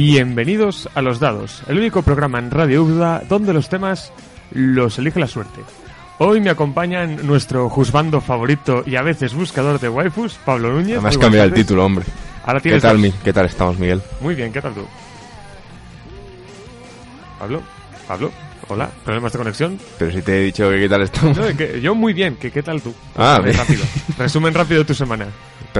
Bienvenidos a Los Dados, el único programa en Radio Uda donde los temas los elige la suerte. Hoy me acompañan nuestro juzbando favorito y a veces buscador de waifus, Pablo Núñez. Muy cambiado el título, hombre. Ahora ¿Qué tal, mi? ¿Qué tal estamos, Miguel? Muy bien, ¿qué tal tú? Pablo, Pablo, hola, problemas de conexión. Pero si te he dicho que qué tal estamos. No, que- yo muy bien, que ¿qué tal tú? Ah, bien. rápido. Resumen rápido de tu semana.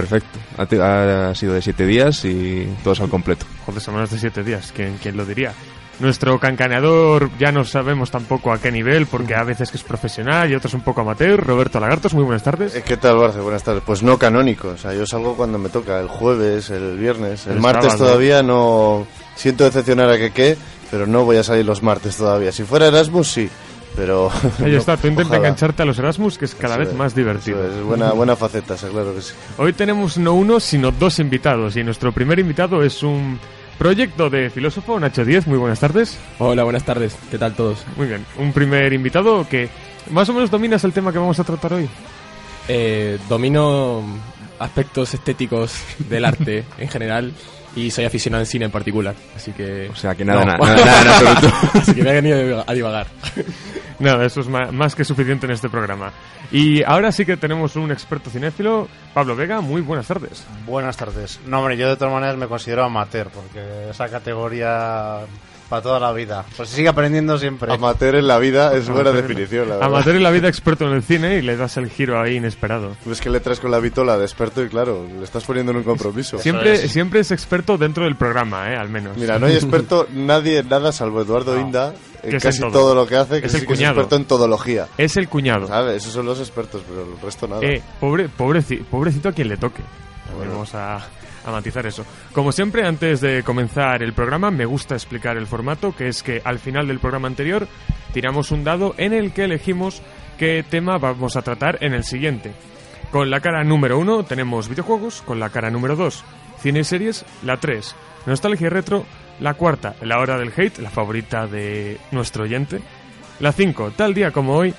Perfecto. Ha, ha sido de siete días y todos al completo. Joder, semanas de siete días, ¿quién, quién lo diría? Nuestro cancaneador ya no sabemos tampoco a qué nivel, porque a veces que es profesional y otros un poco amateur. Roberto Lagartos, muy buenas tardes. Eh, ¿Qué tal, Barce? Buenas tardes. Pues no canónico, o sea, yo salgo cuando me toca, el jueves, el viernes. El El martes sábado. todavía no... Siento decepcionar a que qué, pero no voy a salir los martes todavía. Si fuera Erasmus, sí, pero... Ahí no, está, tú intenta ojalá. engancharte a los Erasmus, que es cada Eso vez es, más divertido. es, buena, buena faceta, claro que sí. Hoy tenemos no uno, sino dos invitados, y nuestro primer invitado es un proyecto de filósofo, Nacho Díez, muy buenas tardes. Hola, buenas tardes. ¿Qué tal todos? Muy bien, un primer invitado que más o menos dominas el tema que vamos a tratar hoy. Eh, domino aspectos estéticos del arte en general y soy aficionado en cine en particular. Así que. O sea, que nada, No. na- nada, nada en absoluto. Así que me he venido a divagar. Nada, eso es ma- más que suficiente en este programa. Y ahora sí que tenemos un experto cinéfilo, Pablo Vega, muy buenas tardes. Buenas tardes. No, hombre, yo de todas maneras me considero amateur, porque esa categoría para toda la vida. Pues sigue aprendiendo siempre. Amateur en la vida es buena Amateur. definición, la verdad. Amateur en la vida, experto en el cine y le das el giro ahí inesperado. Es que le traes con la vitola de experto y claro, le estás poniendo en un compromiso. Siempre, es. siempre es experto dentro del programa, ¿eh? Al menos. Mira, no hay experto nadie en nada salvo Eduardo Inda en Que es en casi todo. todo. lo que hace, que Es sí el que es cuñado. experto en todología. Es el cuñado. ¿Sabes? Esos son los expertos, pero el resto nada. Eh, pobre, pobreci- pobrecito a quien le toque. Bueno. Vamos a, a matizar eso. Como siempre, antes de comenzar el programa, me gusta explicar el formato, que es que al final del programa anterior tiramos un dado en el que elegimos qué tema vamos a tratar en el siguiente. Con la cara número uno tenemos videojuegos, con la cara número dos cine y series, la 3 nostalgia y retro, la cuarta la hora del hate, la favorita de nuestro oyente, la 5 tal día como hoy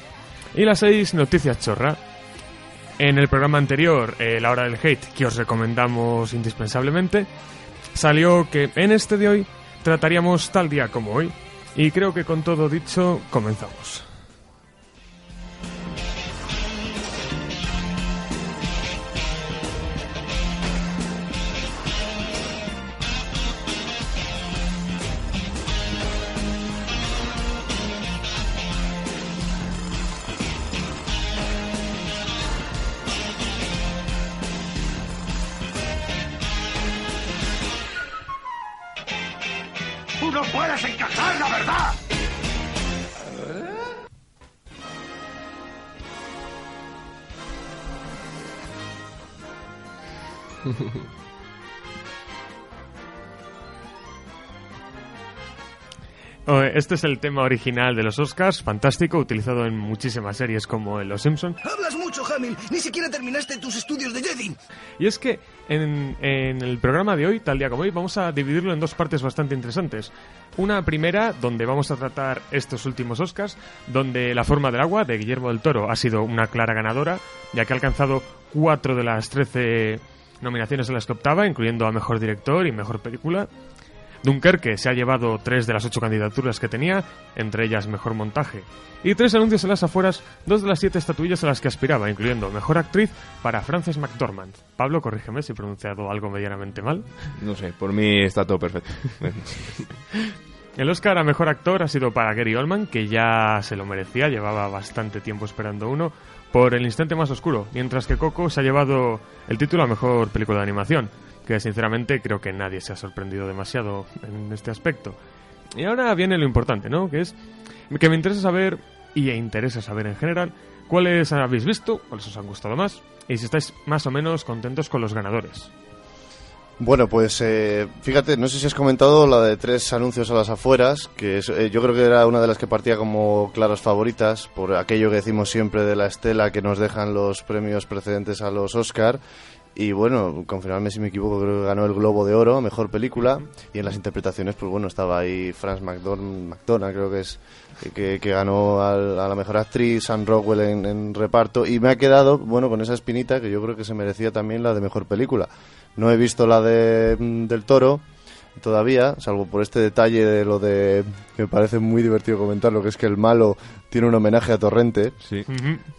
y la 6 noticias chorra. En el programa anterior, eh, La Hora del Hate, que os recomendamos indispensablemente, salió que en este de hoy trataríamos tal día como hoy. Y creo que con todo dicho, comenzamos. Este es el tema original de los Oscars, fantástico, utilizado en muchísimas series como en Los Simpson. Hablas mucho, Hamil. Ni siquiera terminaste tus estudios de Jedi. Y es que en, en el programa de hoy, tal día como hoy, vamos a dividirlo en dos partes bastante interesantes. Una primera, donde vamos a tratar estos últimos Oscars, donde La forma del agua, de Guillermo del Toro, ha sido una clara ganadora, ya que ha alcanzado cuatro de las trece nominaciones en las que optaba, incluyendo a Mejor Director y Mejor Película. Dunkerque se ha llevado tres de las ocho candidaturas que tenía, entre ellas Mejor Montaje. Y tres anuncios en las afueras, dos de las siete estatuillas a las que aspiraba, incluyendo Mejor Actriz para Frances McDormand. Pablo, corrígeme si he pronunciado algo medianamente mal. No sé, por mí está todo perfecto. El Oscar a Mejor Actor ha sido para Gary Oldman, que ya se lo merecía, llevaba bastante tiempo esperando uno, por El Instante Más Oscuro, mientras que Coco se ha llevado el título a Mejor Película de Animación, que sinceramente creo que nadie se ha sorprendido demasiado en este aspecto. Y ahora viene lo importante, ¿no? Que es que me interesa saber, y interesa saber en general, cuáles habéis visto, cuáles os han gustado más, y si estáis más o menos contentos con los ganadores. Bueno, pues eh, fíjate, no sé si has comentado la de tres anuncios a las afueras, que es, eh, yo creo que era una de las que partía como claras favoritas, por aquello que decimos siempre de la estela que nos dejan los premios precedentes a los Oscar. Y bueno, confirmarme si me equivoco, creo que ganó el Globo de Oro, mejor película. Y en las interpretaciones, pues bueno, estaba ahí Franz McDonald, creo que es, que, que ganó al- a la mejor actriz, Sam Rockwell en, en reparto. Y me ha quedado, bueno, con esa espinita que yo creo que se merecía también la de mejor película. No he visto la de mm, del Toro todavía, salvo por este detalle de lo de que me parece muy divertido comentarlo, que es que el malo tiene un homenaje a Torrente. Sí.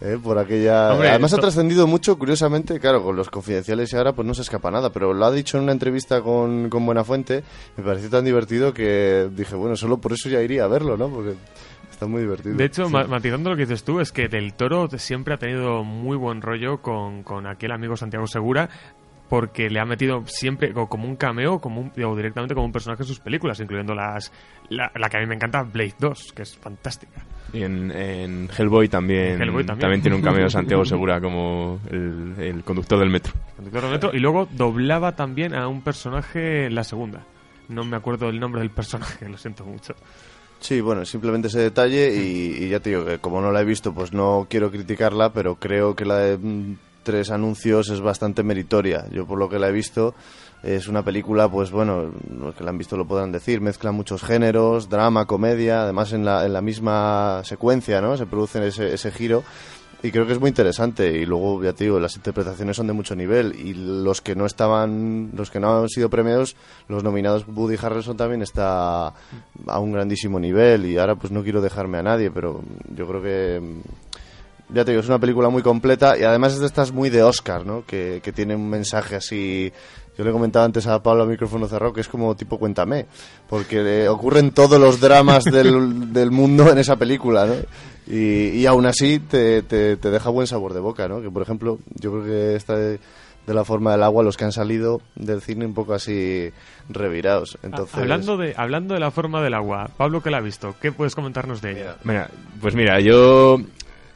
¿eh? por aquella Hombre, además ha trascendido mucho curiosamente claro con los confidenciales y ahora pues no se escapa nada pero lo ha dicho en una entrevista con, con Buenafuente me pareció tan divertido que dije bueno solo por eso ya iría a verlo no porque está muy divertido De hecho, Sí. ma- matizando lo que dices tú, es que Del Toro siempre ha tenido muy buen rollo con, con aquel amigo Santiago Segura, porque le ha metido siempre co- como un cameo como un- o directamente como un personaje en sus películas, incluyendo las la, la que a mí me encanta, Blade 2, que es fantástica. Y en, en Hellboy también, Hellboy también. tiene un cameo Santiago Segura como el, el conductor del metro. Conductor del metro, Y luego doblaba también a un personaje en la segunda. No me acuerdo el nombre del personaje, lo siento mucho. Sí, bueno, simplemente ese detalle y, y ya te digo que como no la he visto, pues no quiero criticarla, pero creo que la de mm, tres anuncios es bastante meritoria. Yo por lo que la he visto es una película, pues bueno, los que la han visto lo podrán decir, mezcla muchos géneros, drama, comedia, además en la, en la misma secuencia, ¿no? Se produce ese, ese giro. Y creo que es muy interesante. Y luego, ya te digo, las interpretaciones son de mucho nivel. Y los que no estaban, los que no han sido premiados, los nominados Woody Harrelson también está a un grandísimo nivel. Y ahora, pues no quiero dejarme a nadie, pero yo creo que. Ya te digo, es una película muy completa y además es de estas muy de Oscar, ¿no? Que, que tiene un mensaje así. Yo le comentaba antes a Pablo a micrófono cerrado que es como tipo Cuéntame, porque ocurren todos los dramas del, del mundo en esa película, ¿no? Y, y aún así te, te, te deja buen sabor de boca, ¿no? Que por ejemplo, yo creo que esta de, de la forma del agua, los que han salido del cine un poco así revirados. Entonces, Ah, Hablando de, hablando de la forma del agua, Pablo que la ha visto, ¿qué puedes comentarnos de ella? Mira, pues mira, yo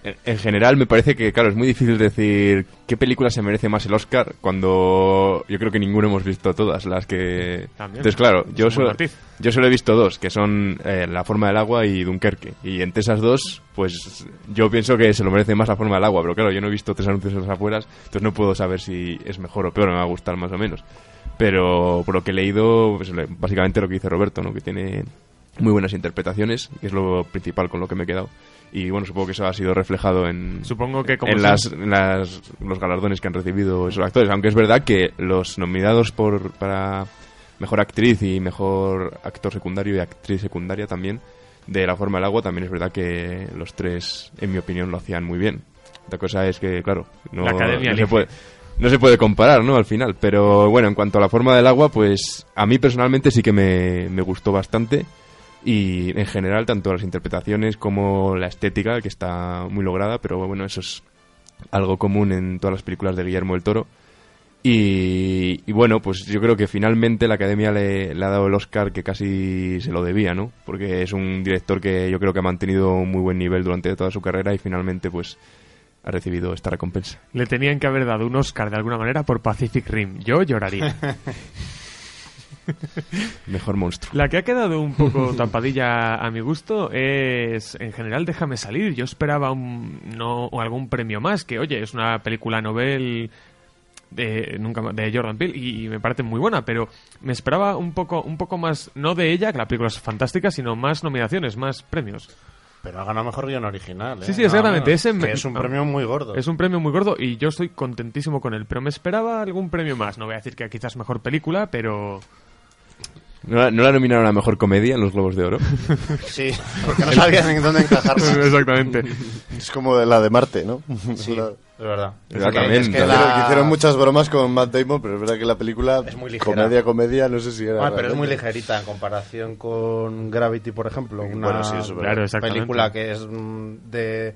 en- en general me parece que, claro, es muy difícil decir qué película se merece más el Oscar cuando yo creo que ninguno hemos visto todas las que... También. Entonces, claro, yo, solo, yo solo he visto dos, que son eh, La forma del agua y Dunkerque. Y entre esas dos, pues yo pienso que se lo merece más La forma del agua, pero claro, yo no he visto tres anuncios en las afueras, entonces no puedo saber si es mejor o peor, me va a gustar más o menos. Pero por lo que he leído, pues, básicamente lo que dice Roberto, ¿no? que tiene muy buenas interpretaciones, que es lo principal con lo que me he quedado. Y bueno, supongo que eso ha sido reflejado en, Supongo que como en, las, en las- los galardones que han recibido esos actores. Aunque es verdad que los nominados por, para mejor actriz y mejor actor secundario y actriz secundaria también de La forma del agua, también es verdad que los tres, en mi opinión, lo hacían muy bien. Otra cosa es que, claro, no, La se puede. No se puede comparar, ¿no? Al final. Pero bueno, en cuanto a la forma del agua, pues a mí personalmente sí que me, me gustó bastante. Y en general, tanto las interpretaciones como la estética, que está muy lograda, pero bueno, eso es algo común en todas las películas de Guillermo del Toro. Y, y bueno, pues yo creo que finalmente la Academia le, le ha dado el Oscar que casi se lo debía, ¿no? Porque es un director que yo creo que ha mantenido un muy buen nivel durante toda su carrera y finalmente pues ha recibido esta recompensa. Le tenían que haber dado un Oscar de alguna manera por Pacific Rim. Yo lloraría. Mejor monstruo. La que ha quedado un poco tapadilla a mi gusto es, en general, Déjame salir. Yo esperaba un, no, algún premio más, que oye, es una película novel de, nunca, de Jordan Peele y, me parece muy buena, pero me esperaba un poco, un poco más, no de ella, que la película es fantástica, sino más nominaciones, más premios. Pero ha ganado mejor guion original. ¿eh? Sí, sí, exactamente, ese me- es un ah. premio muy gordo. Es un premio muy gordo y yo estoy contentísimo con él, pero me esperaba algún premio más. No voy a decir que quizás mejor película, pero... ¿No, la- no la nominaron a Mejor Comedia en los Globos de Oro? Sí, porque no sabían en dónde encajarse. Exactamente. es como la de Marte, ¿no? Sí. La- Es verdad. verdad, Es que- es la- Hicieron- muchas bromas con Matt Damon, pero es verdad que la película, Es muy ligera. comedia, comedia, no sé si era. Ah, pero es muy ligerita en comparación con Gravity, por ejemplo. Una Bueno, sí, eso es verdad. Claro, exactamente. película que es mm, de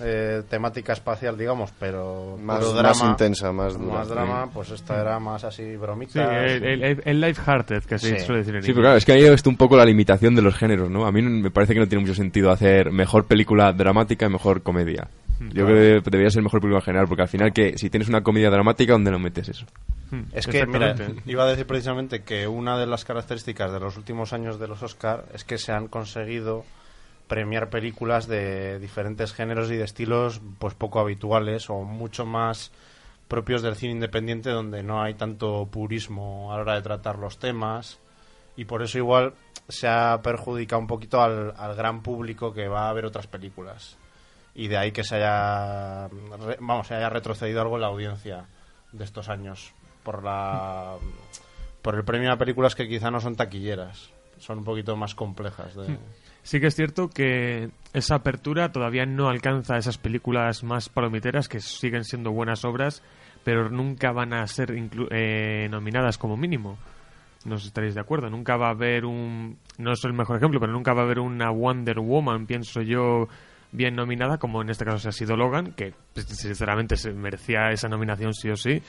eh, temática espacial, digamos, pero Más- puro más drama, intensa, más dura. más drama, pues esta era más así bromita. Sí, el, el, el- lighthearted, que se Sí. suele decir en Sí, pero claro, es que ahí está un poco la limitación de los géneros, ¿no? A mí me parece que no tiene mucho sentido hacer mejor película dramática y mejor comedia. Yo creo que debería ser mejor película en general, porque al final, que si tienes una comedia dramática, ¿dónde lo metes eso? Hmm, Es que, mira, iba a decir precisamente que una de las características de los últimos años de los Oscar es que se han conseguido premiar películas de diferentes géneros y de estilos pues poco habituales o mucho más propios del cine independiente donde no hay tanto purismo a la hora de tratar los temas. Y por eso igual se ha perjudicado un poquito al, al gran público que va a ver otras películas. Y de ahí que se haya vamos se haya retrocedido algo en la audiencia de estos años por la por el premio a películas que quizá no son taquilleras son un poquito más complejas de- Sí que es cierto que esa apertura todavía no alcanza esas películas más palomiteras que siguen siendo buenas obras, pero nunca van a ser inclu- eh, nominadas como mínimo. No estaréis de acuerdo. Nunca va a haber un... No es el mejor ejemplo, pero nunca va a haber una Wonder Woman, pienso yo, bien nominada, como en este caso se ha sido Logan, que sinceramente se merecía esa nominación sí o sí.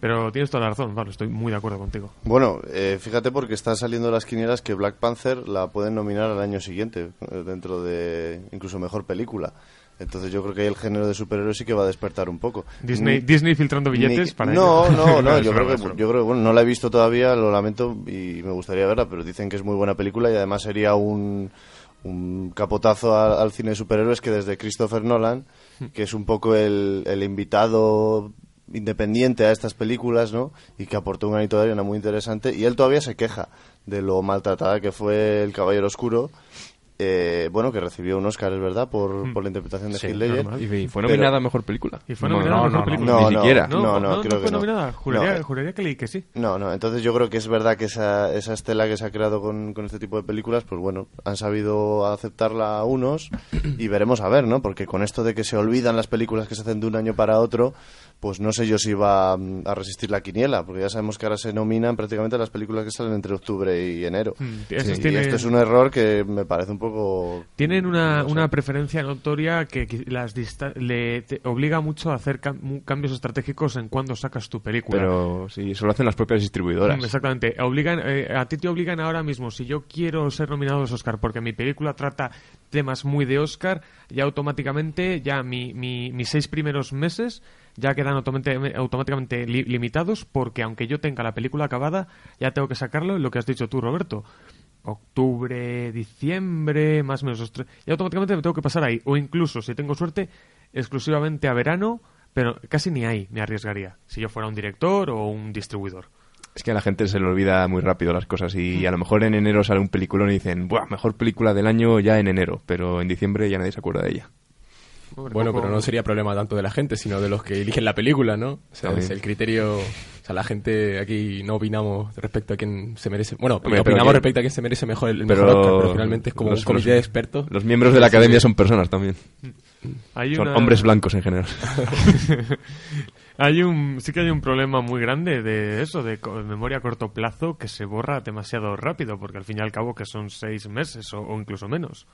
Pero tienes toda la razón, Pablo, estoy muy de acuerdo contigo. Bueno, eh, fíjate porque están saliendo las quinielas que Black Panther la pueden nominar al año siguiente, eh, dentro de incluso mejor película. Entonces yo creo que ahí el género de superhéroes sí que va a despertar un poco. Disney, Ni- Disney filtrando billetes ni- para No, ello. no, no, yo creo que, yo creo que, bueno, no la he visto todavía, lo lamento y me gustaría verla, pero dicen que es muy buena película y además sería un, un capotazo al, al cine de superhéroes que desde Christopher Nolan, que es un poco el, el invitado independiente a estas películas, ¿no? Y que aportó un granito de arena muy interesante y él todavía se queja de lo maltratada que fue El Caballero Oscuro. Eh, bueno, que recibió un Oscar, es verdad, por, por la interpretación de Sí, Ledger. normal. Y fue Pero- nominada a mejor película. Y fue No, nominada no, a mejor no, película. Ni No, no, siquiera. No, No, no, no, no, creo fue que no. nominada. Juraría, No. juraría que leí que sí. No, no, entonces yo creo que es verdad que esa, esa estela que se ha creado con, con este tipo de películas, pues bueno, han sabido aceptarla unos y veremos a ver, ¿no? Porque con esto de que se olvidan las películas que se hacen de un año para otro, pues no sé yo si va mm, a resistir la quiniela, porque ya sabemos que ahora se nominan prácticamente las películas que salen entre octubre y enero. Mm, esas y esto es un error que me parece un poco... Tienen una, una preferencia notoria que las le te obliga mucho a hacer cam- cambios estratégicos en cuando sacas tu película. Pero sí, eso lo hacen las propias distribuidoras. Exactamente. Obligan, eh, a ti te obligan ahora mismo, si yo quiero ser nominado a los Oscar porque mi película trata temas muy de Oscar, ya automáticamente, ya mi, mi- mis seis primeros meses ya quedan automáticamente, automáticamente li- limitados porque aunque yo tenga la película acabada, ya tengo que sacarlo, lo que has dicho tú, Roberto. Octubre, diciembre, más o menos. los tres- Y automáticamente me tengo que pasar ahí. O incluso, si tengo suerte, exclusivamente a verano, pero casi ni ahí me arriesgaría. Si yo fuera un director o un distribuidor. Es que a la gente se le olvida muy rápido las cosas y a lo mejor en enero sale un peliculón y dicen, Buah, mejor película del año ya en enero, pero en diciembre ya nadie se acuerda de ella. Bueno, poco- pero no sería problema tanto de la gente, sino de los que eligen la película, ¿no? O sea, es el criterio... Sea, la gente aquí no opinamos respecto a quién se merece... Bueno, Hombre, pero opinamos que- respecto a quién se merece mejor el, el Pero mejor Oscar, pero finalmente es como los- un comité los- de expertos. Los miembros de la academia son personas también. Hay Son una- hombres blancos en general. hay un sí que hay un problema muy grande de eso de co- memoria a corto plazo que se borra demasiado rápido porque al fin y al cabo que son seis meses o, o incluso menos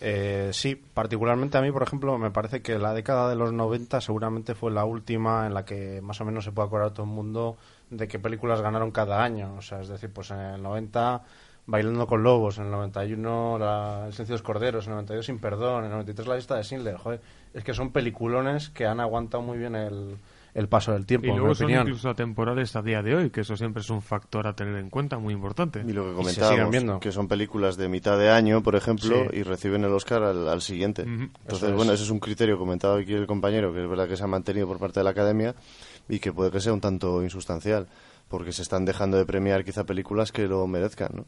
Eh, sí, particularmente a mí, por ejemplo, me parece que la década de los 90 seguramente fue la última en la que más o menos se puede acordar todo el mundo de qué películas ganaron cada año. O sea, es decir, pues en el 90 Bailando con Lobos, en el 91 la, El Silencio de los Corderos, en el 92 Sin Perdón, en el 93 La Lista de Schindler. Joder, es que son peliculones que han aguantado muy bien el, el paso del tiempo, y en mi luego son opinión. incluso atemporales a día de hoy que eso siempre es un factor a tener en cuenta muy importante Y lo que comentábamos, que son películas de mitad de año, por ejemplo, Sí. y reciben el Oscar al, al siguiente. Entonces, es. bueno, ese es un criterio comentado aquí el compañero, que es verdad que se ha mantenido por parte de la Academia y que puede que sea un tanto insustancial, porque se están dejando de premiar quizá películas que lo merezcan, ¿no?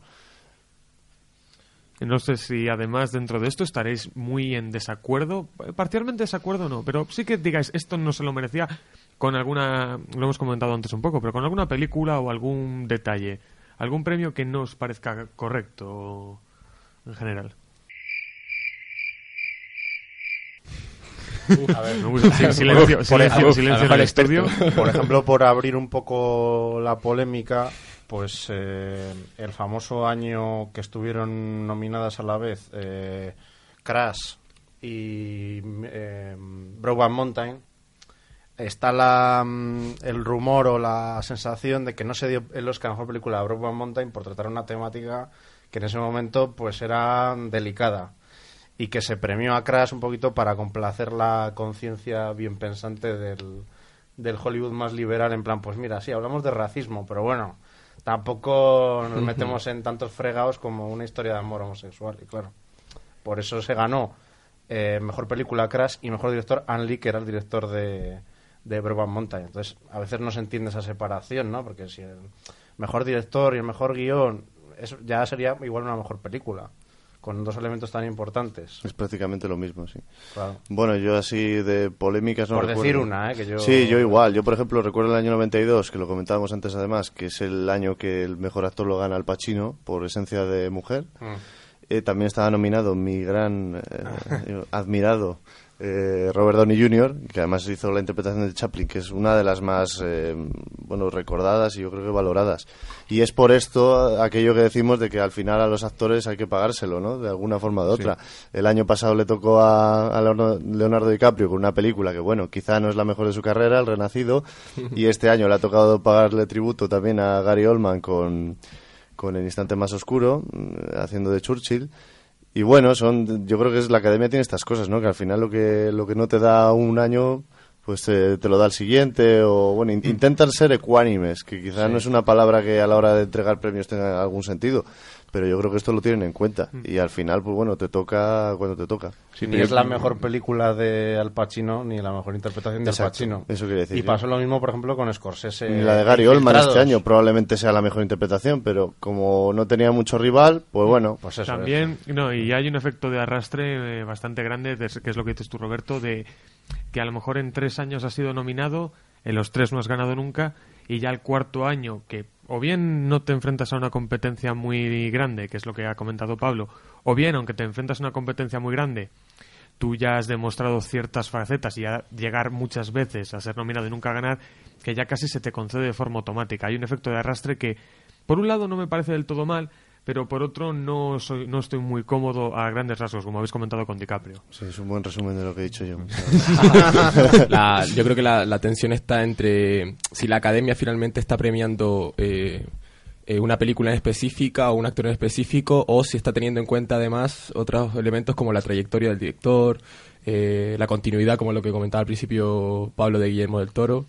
no sé si además dentro de esto estaréis muy en desacuerdo eh, parcialmente desacuerdo no pero sí que digáis esto no se lo merecía con alguna lo hemos comentado antes un poco pero con alguna película o algún detalle algún premio que no os parezca correcto en general A ver, silencio, Por silencio, ejemplo, silencio en mejor el estudio. Por ejemplo, por abrir un poco la polémica, pues eh, el famoso año que estuvieron nominadas a la vez eh, Crash y eh, Brokeback Mountain, está la, mm, el rumor o la sensación de que no se dio el Oscar a Mejor Película a Brokeback Mountain por tratar una temática que en ese momento pues era delicada y que se premió a Crash un poquito para complacer la conciencia bien pensante del, del Hollywood más liberal en plan, pues mira, sí, hablamos de racismo, pero bueno, tampoco nos metemos en tantos fregados como una historia de amor homosexual, y claro, por eso se ganó eh, Mejor Película Crash y Mejor Director Ann Lee, que era el director de, de Brokeback Mountain. Entonces, a veces no se entiende esa separación, ¿no? Porque si el mejor director y el mejor guion, eso ya sería igual una mejor película, con dos elementos tan importantes. Es prácticamente lo mismo, sí. Claro. Bueno, yo así de polémicas no Por recuerdo. decir una, ¿eh? Que yo... Sí, yo igual. Yo, por ejemplo, recuerdo el año 92, que lo comentábamos antes además, que es el año que el mejor actor lo gana Al Pacino por esencia de mujer. Mm. Eh, también estaba nominado mi gran eh, admirado eh, Robert Downey Jr., que además hizo la interpretación de Chaplin, que es una de las más eh, bueno recordadas y yo creo que valoradas. Y es por esto aquello que decimos de que al final a los actores hay que pagárselo, ¿no? De alguna forma o de otra. El año pasado le tocó a, a Leonardo- DiCaprio con una película que, bueno, quizá no es la mejor de su carrera, El Renacido, y este año le ha tocado pagarle tributo también a Gary Oldman con con El instante más oscuro, mm, haciendo de Churchill. Y bueno, son, yo creo que es la academia tiene estas cosas, ¿no? Que al final lo que, lo que no te da un año, pues te lo da el siguiente, o bueno, in- intentan ser ecuánimes, que quizás no es una palabra que a la hora de entregar premios tenga algún sentido, pero yo creo que esto lo tienen en cuenta. Y al final, pues bueno, te toca cuando te toca. Sí, ni es la mejor película de Al Pacino ni la mejor interpretación de Al Pacino. eso quiere decir, Y sí. pasó lo mismo, por ejemplo, con Scorsese. Ni la de Gary Oldman este año probablemente sea la mejor interpretación, pero como no tenía mucho rival, pues bueno, Pues eso. También, no, y hay un efecto de arrastre eh, bastante grande, de- que es lo que dices tú, Roberto, de que a lo mejor en tres años has sido nominado, en los tres no has ganado nunca, y ya el cuarto año, que o bien no te enfrentas a una competencia muy grande, que es lo que ha comentado Pablo, o bien, aunque te enfrentas a una competencia muy grande, tú ya has demostrado ciertas facetas y a llegar muchas veces a ser nominado y nunca ganar, que ya casi se te concede de forma automática. Hay un efecto de arrastre que, por un lado, no me parece del todo mal, pero por otro, no, soy, no estoy muy cómodo a grandes rasgos, como habéis comentado con DiCaprio. sí, es un buen resumen de lo que he dicho yo. La- yo creo que la, la tensión está entre si la academia finalmente está premiando eh, eh, una película en específica o un actor en específico o si está teniendo en cuenta además otros elementos como la trayectoria del director, eh, la continuidad como lo que comentaba al principio Pablo de Guillermo del Toro,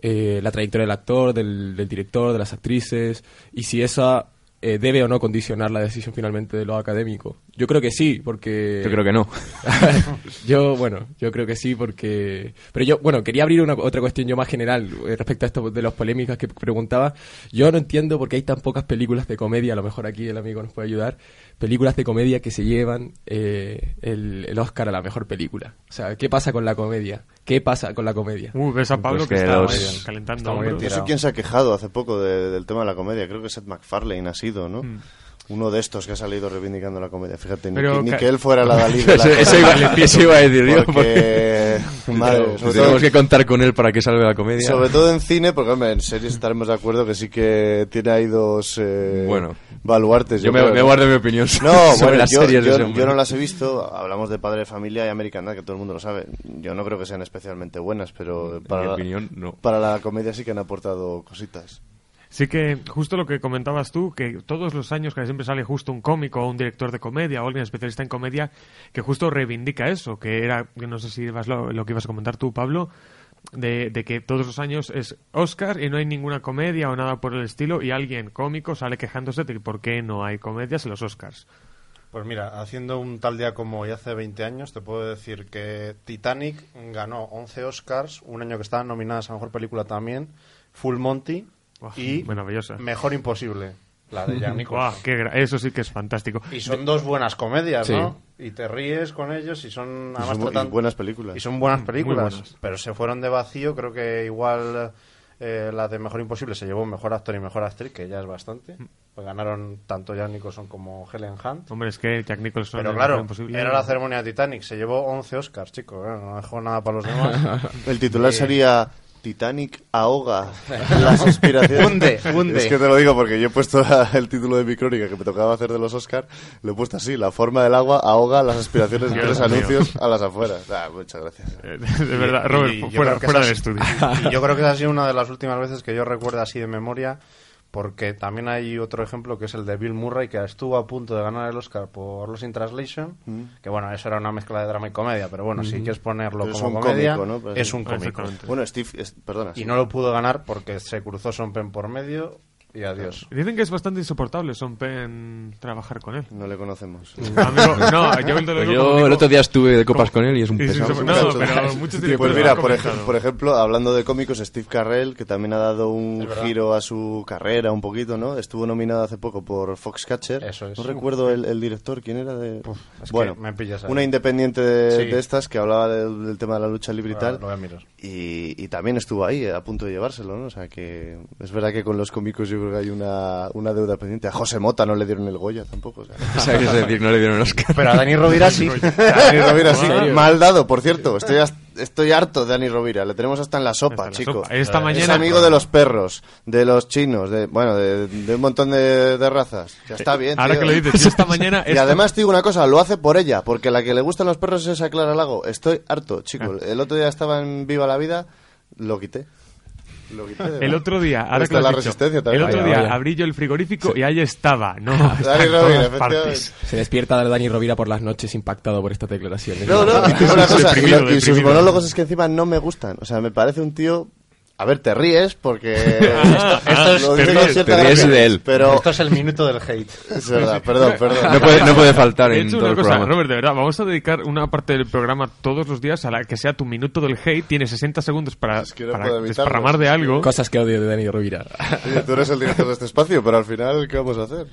eh, la trayectoria del actor, del, del director, de las actrices y si esa eh, debe o no condicionar la decisión finalmente de lo académico. Yo creo que sí, porque... Yo creo que no. yo, bueno, yo creo que sí, porque... Pero yo, bueno, quería abrir una, otra cuestión yo más general eh, respecto a esto de las polémicas que preguntaba. Yo no entiendo por qué hay tan pocas películas de comedia, a lo mejor aquí el amigo nos puede ayudar, películas de comedia que se llevan eh, el, el Oscar a la mejor película. O sea, ¿qué pasa con la comedia? ¿Qué pasa con la comedia? Uh, ves a Pablo Pues que, que está los- calentando está muy bien hombros. Yo sé quién se ha quejado hace poco de- del tema de la comedia. Creo que Seth MacFarlane ha sido, ¿no? Uno de estos que ha salido reivindicando la comedia. Fíjate, ni, que, ni ca- que él fuera la Dalí de la Eso- iba- a decir yo, Porque, madre, sobre, todo, Tenemos que contar con él para que salga la comedia. sobre todo en cine, porque hombre, en series estaremos de acuerdo que sí que tiene ahí dos eh, Bueno. baluartes. Yo me, guardo mi opinión No, sobre bueno, las yo, series no las he visto. Hablamos de Padre de Familia y American Dad, que todo el mundo lo sabe. Yo no creo que sean especialmente buenas, pero En para, mi opinión, no. para la comedia sí que han aportado cositas. Sí que justo lo que comentabas tú, que todos los años que siempre sale justo un cómico o un director de comedia o alguien especialista en comedia que justo reivindica eso, que era, no sé si ibas lo, que ibas a comentar tú, Pablo, de, de que todos los años es Oscar y no hay ninguna comedia o nada por el estilo y alguien cómico sale quejándose de por qué no hay comedias en los Oscars. Pues mira, haciendo un tal día como hoy hace 20 años, te puedo decir que Titanic ganó 11 Oscars, un año que estaban nominadas a Mejor Película también, Full Monty Y maravillosa. Mejor Imposible, la de Jack Nicholson. Eso sí que es fantástico. Y son dos buenas comedias, Sí. ¿no? Y te ríes con ellos y son... Y además son y tratan- buenas películas. Y son buenas películas, buenas. pero se fueron de vacío, creo que igual eh, la de Mejor Imposible se llevó Mejor Actor y Mejor Actriz, que ya es bastante. Mm. Pues ganaron tanto Jack Nicholson como Helen Hunt. Hombre, es que Jack Nicholson... Pero claro, era la ceremonia de Titanic, se llevó 11 Oscars, chicos, ¿eh? no dejó nada para los demás. El titular sería Titanic ahoga las aspiraciones. Hunde, hunde. Es que te lo digo porque yo he puesto la- el título de mi crónica que me tocaba hacer de los Oscar, lo he puesto así, la forma del agua ahoga las aspiraciones de mío. anuncios a las afueras. Ah, muchas gracias. Eh, De verdad, Robert, Y fuera, fuera del estudio. Y yo creo que esa ha sido una de las últimas veces que yo recuerdo así de memoria, porque también hay otro ejemplo que es el de Bill Murray, que estuvo a punto de ganar el Oscar por Los in Translation, Mm. que bueno, eso era una mezcla de drama y comedia, pero bueno, si quieres ponerlo Pero es como un comedia, cómico, ¿no? Pues es un cómico. Bueno, Steve, es- perdona. Y sí. no lo pudo ganar porque se cruzó Son Penn por medio y adiós. Dicen que es bastante insoportable Son Penn trabajar con él. No le conocemos. Amigo, no, yo, Pues digo yo como el otro día estuve de copas como- con él y es un y es pesado. insopor- No, pero muchos Pues mira, por, ej- comentado. por ejemplo, hablando de cómicos, Steve Carrell, que también ha dado un Es giro a su carrera un poquito, ¿no? Estuvo nominado hace poco por Foxcatcher. Eso es. No recuerdo el, el director, ¿quién era? De... es que bueno, me pillas una independiente de, Sí. de estas que hablaba del, del tema de la lucha libre y tal. lo voy a mirar. Y, y también estuvo ahí, a punto de llevárselo, ¿no? O sea que es verdad que con los cómicos yo creo que hay una, una deuda pendiente. A José Mota no le dieron el Goya tampoco. O sea. O sea, es decir, no le dieron el Oscar. Pero a Dani Rovira sí. Dani Rovira, sí, mal dado, por cierto. Estoy, estoy harto de Dani Rovira. Le tenemos hasta en la sopa, la chico. sopa. Esta Es mañana- amigo de los perros, de los chinos, de bueno, de, de un montón de, de razas. Ya está bien, Ahora tío. que lo dices, esta mañana... Y esta- además te digo una cosa, lo hace por ella, porque la que le gustan los perros es a Clara Lago. Estoy harto, chico. Ah. El otro día estaba en Viva la Vida, lo quité. Lo El otro día, ahora que lo has la dicho, resistencia también. el otro Vaya, día vaya. abrí yo el frigorífico y ahí estaba. No, está Dani en Rovira, partes. Se despierta Dani Rovira por las noches impactado por estas declaraciones. No, no, una cosa, y, lo- y sus monólogos es que encima no me gustan. O sea, me parece un tío... A ver, te ríes porque... Ah, ah, dice ríes, con cierta te ríes de él. Pero Esto es el minuto del hate. es verdad, perdón, perdón. No puede, no puede faltar He en todo una el cosa, programa. Robert, de verdad, vamos a dedicar una parte del programa todos los días a la que sea tu minuto del hate. Tienes 60 segundos para, Es que no para desparramar de es algo. Cosas que odio de Dani Rovira. Oye, tú eres el director de este espacio, pero al final, ¿qué vamos a hacer?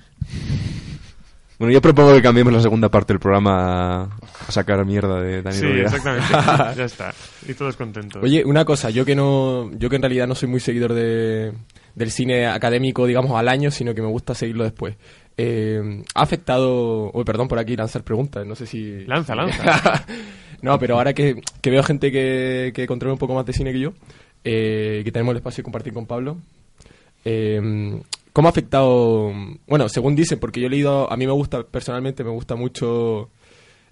Bueno, yo propongo que cambiemos la segunda parte del programa a, sacar mierda de Dani Sí, Rovira. exactamente. ya está. Y todos contentos. Oye, una cosa, yo que no, yo que en realidad no soy muy seguidor de, del cine académico, digamos, al año, sino que me gusta seguirlo después. Eh, ¿Ha afectado, uy, perdón por aquí lanzar preguntas, no sé si... Lanza, lanza. no, pero ahora que, que veo gente que, que controla un poco más de cine que yo, eh, que tenemos el espacio de compartir con Pablo, eh, ¿cómo ha afectado, bueno, según dicen, porque yo he leído, a mí me gusta, personalmente me gusta mucho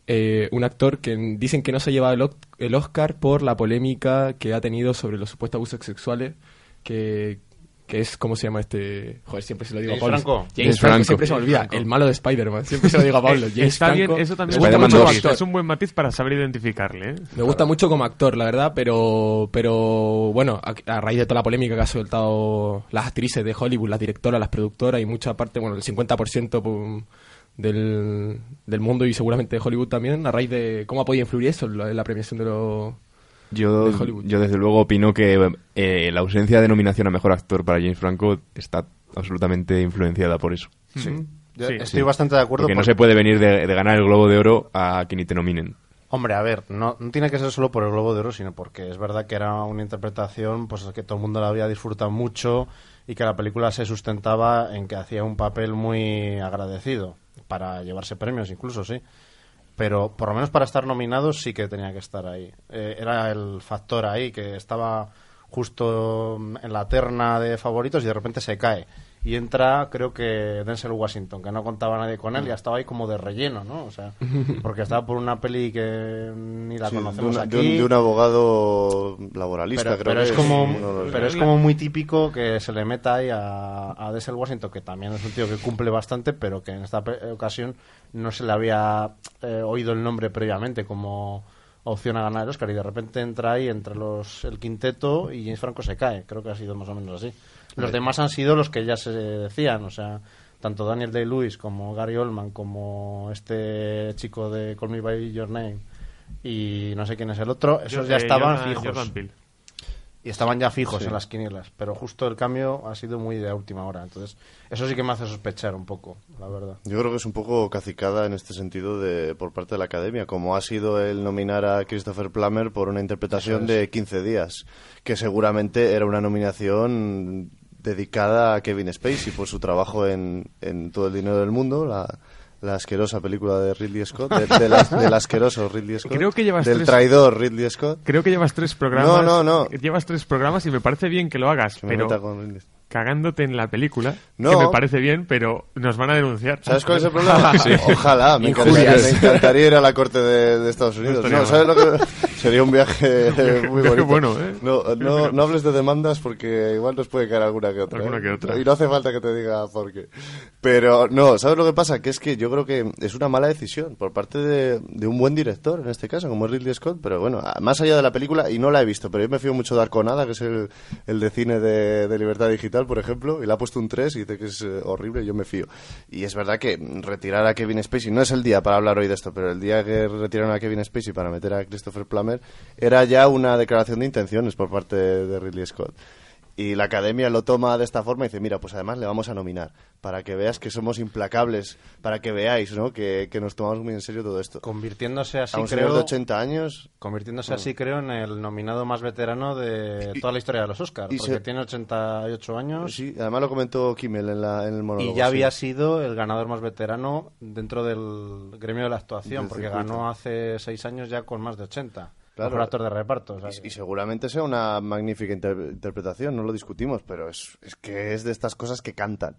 eh, un actor que dicen que no se ha llevado el, el Oscar por la polémica que ha tenido sobre los supuestos abusos sexuales, que, que es, ¿cómo se llama este? Joder, siempre se lo digo James a Pablo. Franco. James, James Franco, Franco. siempre se me olvida, el malo de Spider-Man, siempre se lo digo a Pablo. James Está bien, Franco, eso también me es gusta un, mucho buen como matiz, actor. es un buen matiz para saber identificarle. ¿eh? Me gusta mucho como actor, la verdad, pero, pero bueno, a, a raíz de toda la polémica que ha soltado las actrices de Hollywood, las directoras, las productoras y mucha parte, bueno, el 50% pu- del, del mundo y seguramente de Hollywood también, a raíz de cómo ha podido influir eso en la, en la premiación de los... Yo, de Hollywood. yo desde luego opino que eh, la ausencia de nominación a Mejor Actor para James Franco está absolutamente influenciada por eso. Sí. Yo Sí. estoy bastante de acuerdo. Porque no porque- se puede venir de, de ganar el Globo de Oro a que ni te nominen. Hombre, a ver, no, no tiene que ser solo por el Globo de Oro, sino porque es verdad que era una interpretación pues que todo el mundo la había disfrutado mucho y que la película se sustentaba en que hacía un papel muy agradecido para llevarse premios incluso, sí. Pero por lo menos para estar nominado sí que tenía que estar ahí. Eh, era el factor ahí que estaba justo en la terna de favoritos y de repente se cae. Y entra, creo que Denzel Washington, que no contaba nadie con él, ya estaba ahí como de relleno, ¿no? O sea, porque estaba por una peli que ni la Sí, de, conocemos una- aquí. de un, de un abogado laboralista, pero, creo pero que es como, de pero es como muy típico que se le meta ahí a, a Denzel Washington, que también es un tío que cumple bastante, pero que en esta pe- ocasión no se le había eh, oído el nombre previamente como opción a ganar el Oscar y de repente entra ahí entre los el quinteto y James Franco se cae. Creo que ha sido más o menos así. Los demás han sido los que ya se decían, o sea, tanto Daniel Day-Lewis como Gary Oldman como este chico de Call Me By Your Name y no sé quién es el otro, esos Yo- ya eh, estaban Jordan- fijos. Jordan y estaban ya fijos Sí. en las quinielas, pero justo el cambio ha sido muy de última hora, entonces eso sí que me hace sospechar un poco, la verdad. Yo creo que es un poco cacicada en este sentido de por parte de la academia, como ha sido el nominar a Christopher Plummer por una interpretación de 15 días, que seguramente era una nominación dedicada a Kevin Spacey por su trabajo en, en Todo el dinero del mundo, la, la asquerosa película de Ridley Scott, de- de la- del asqueroso Ridley Scott, Creo que llevas del tres- traidor Ridley Scott. Creo que llevas tres programas. No, no, no. Llevas tres programas y me parece bien que lo hagas, Que pero cagándote en la película, No. que me parece bien, pero nos van a denunciar. ¿Sabes cuál es el problema? Ojalá, me encantaría, me encantaría ir a la corte de, de Estados Unidos. No, ¿sabes lo que sería un viaje muy bonito? bueno, ¿eh? No, no, no hables de demandas porque igual nos puede caer alguna que otra. Alguna ¿eh? que otra. Y no hace falta que te diga por qué. Pero no, ¿sabes lo que pasa? Que es que yo creo que es una mala decisión por parte de, de un buen director, en este caso, como es Ridley Scott. Pero bueno, más allá de la película, y no la he visto, pero yo me fío mucho de Arconada, que es el, el de cine de, de Libertad Digital, por ejemplo, y le ha puesto un 3 y dice que es eh, horrible, yo me fío. Y es verdad que retirar a Kevin Spacey, no es el día para hablar hoy de esto, pero el día que retiraron a Kevin Spacey para meter a Christopher Plummer, era ya una declaración de intenciones por parte de Ridley Scott. Y la academia lo toma de esta forma y dice, mira, pues además le vamos a nominar, para que veas que somos implacables, para que veáis, ¿no? Que, que nos tomamos muy en serio todo esto. Convirtiéndose así, a un señor creo, de 80 años, convirtiéndose así, creo, en el nominado más veterano de toda la historia de los Oscars, porque se- tiene 88 años sí, además lo comentó Kimmel en, la, en el monólogo. y ya sí. había sido el ganador más veterano dentro del gremio de la actuación, Del porque circuito. ganó hace seis años ya con más de 80. Claro. Mejor actor de reparto. o sea Y, que- y seguramente sea una magnífica inter- interpretación, no lo discutimos, pero es, es que es de estas cosas que cantan.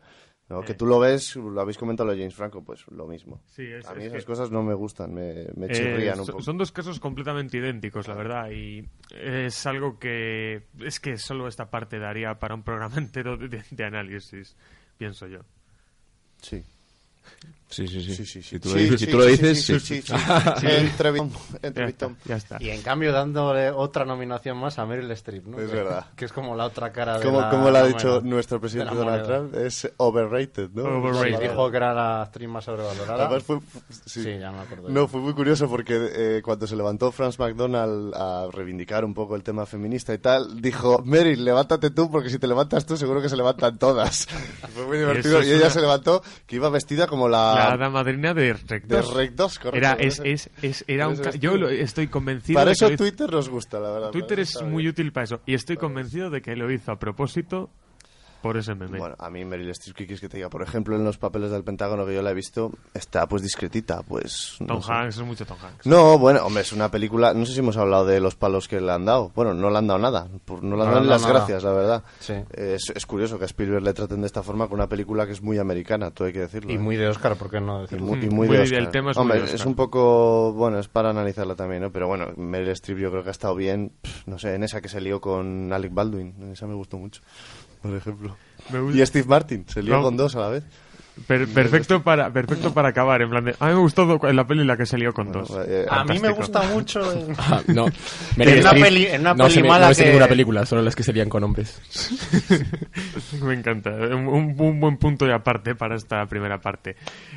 ¿no? Que tú lo ves, lo habéis comentado de James Franco, pues lo mismo. Sí, es- a mí es esas que- cosas no me gustan, me, me Eh, chirrían un poco. son dos casos completamente idénticos, la verdad, y es algo que es que solo esta parte daría para un programa entero de, de análisis, pienso yo. Sí. Sí, sí, sí. Sí, sí, sí. Si tú lo dices, sí, si tú lo sí, dices, sí, sí. sí, sí, sí. Entrevistón, Ya ya está. Y en cambio dándole otra nominación más a Meryl Streep, ¿no? Es Que- verdad. Que es como la otra cara de Como, la como lo ha dicho nuestro presidente Donald moneda. Trump, es overrated, ¿no? Overrated. Sí, dijo que era la actriz más sobrevalorada. Además fue, sí. Sí, ya me acuerdo. No, fue muy curioso porque eh, cuando se levantó Franz McDonald a reivindicar un poco el tema feminista y tal, dijo, Meryl, levántate tú porque si te levantas tú seguro que se levantan todas. fue muy divertido. es Y, ella una- se levantó que iba vestida como La la... hada madrina de Rec de 2. Rec 2, correcto. Era, es, es, es- era un yo lo- estoy convencido Para de eso que Twitter nos gusta, la verdad. Twitter es muy bien. útil para eso. Y estoy convencido de que lo hizo a propósito por ese meme. Bueno, a mí Meryl Streep, ¿qué quieres que te diga? Por ejemplo, en los papeles del Pentágono que yo la he visto, está pues discretita, pues... no Tom sé. Hanks, es mucho Tom Hanks. No, bueno, hombre, es una película. No sé si hemos hablado de los palos que le han dado. Bueno, no le han dado nada. por- No le han No dado ni las nada. gracias, la verdad. Sí. Es, es curioso que a Spielberg le traten de esta forma con una película que es muy americana, todo hay que decirlo. Y ¿eh? muy de Oscar, ¿por qué no Y decirlo? muy, y Mm, muy muy de de- el Oscar. tema es muy Hombre, de Oscar. es un poco. Bueno, es para analizarla también, ¿no? Pero bueno, Meryl Streep yo creo que ha estado bien. No sé, en esa que se lió con Alec Baldwin. En esa me gustó mucho, por ejemplo. Me gusta- Y Steve Martin, se lió No. con dos a la vez. Per- perfecto, para, perfecto para acabar. En plan de, a mí me gustó do- la peli en la que se lió con dos. Eh, A mí me gusta mucho... en- Ah, no. En una peli- en una no, peli se me- mala no es que- ninguna película, solo las que serían con hombres. Me encanta. Un, un- un buen punto y aparte para esta primera parte.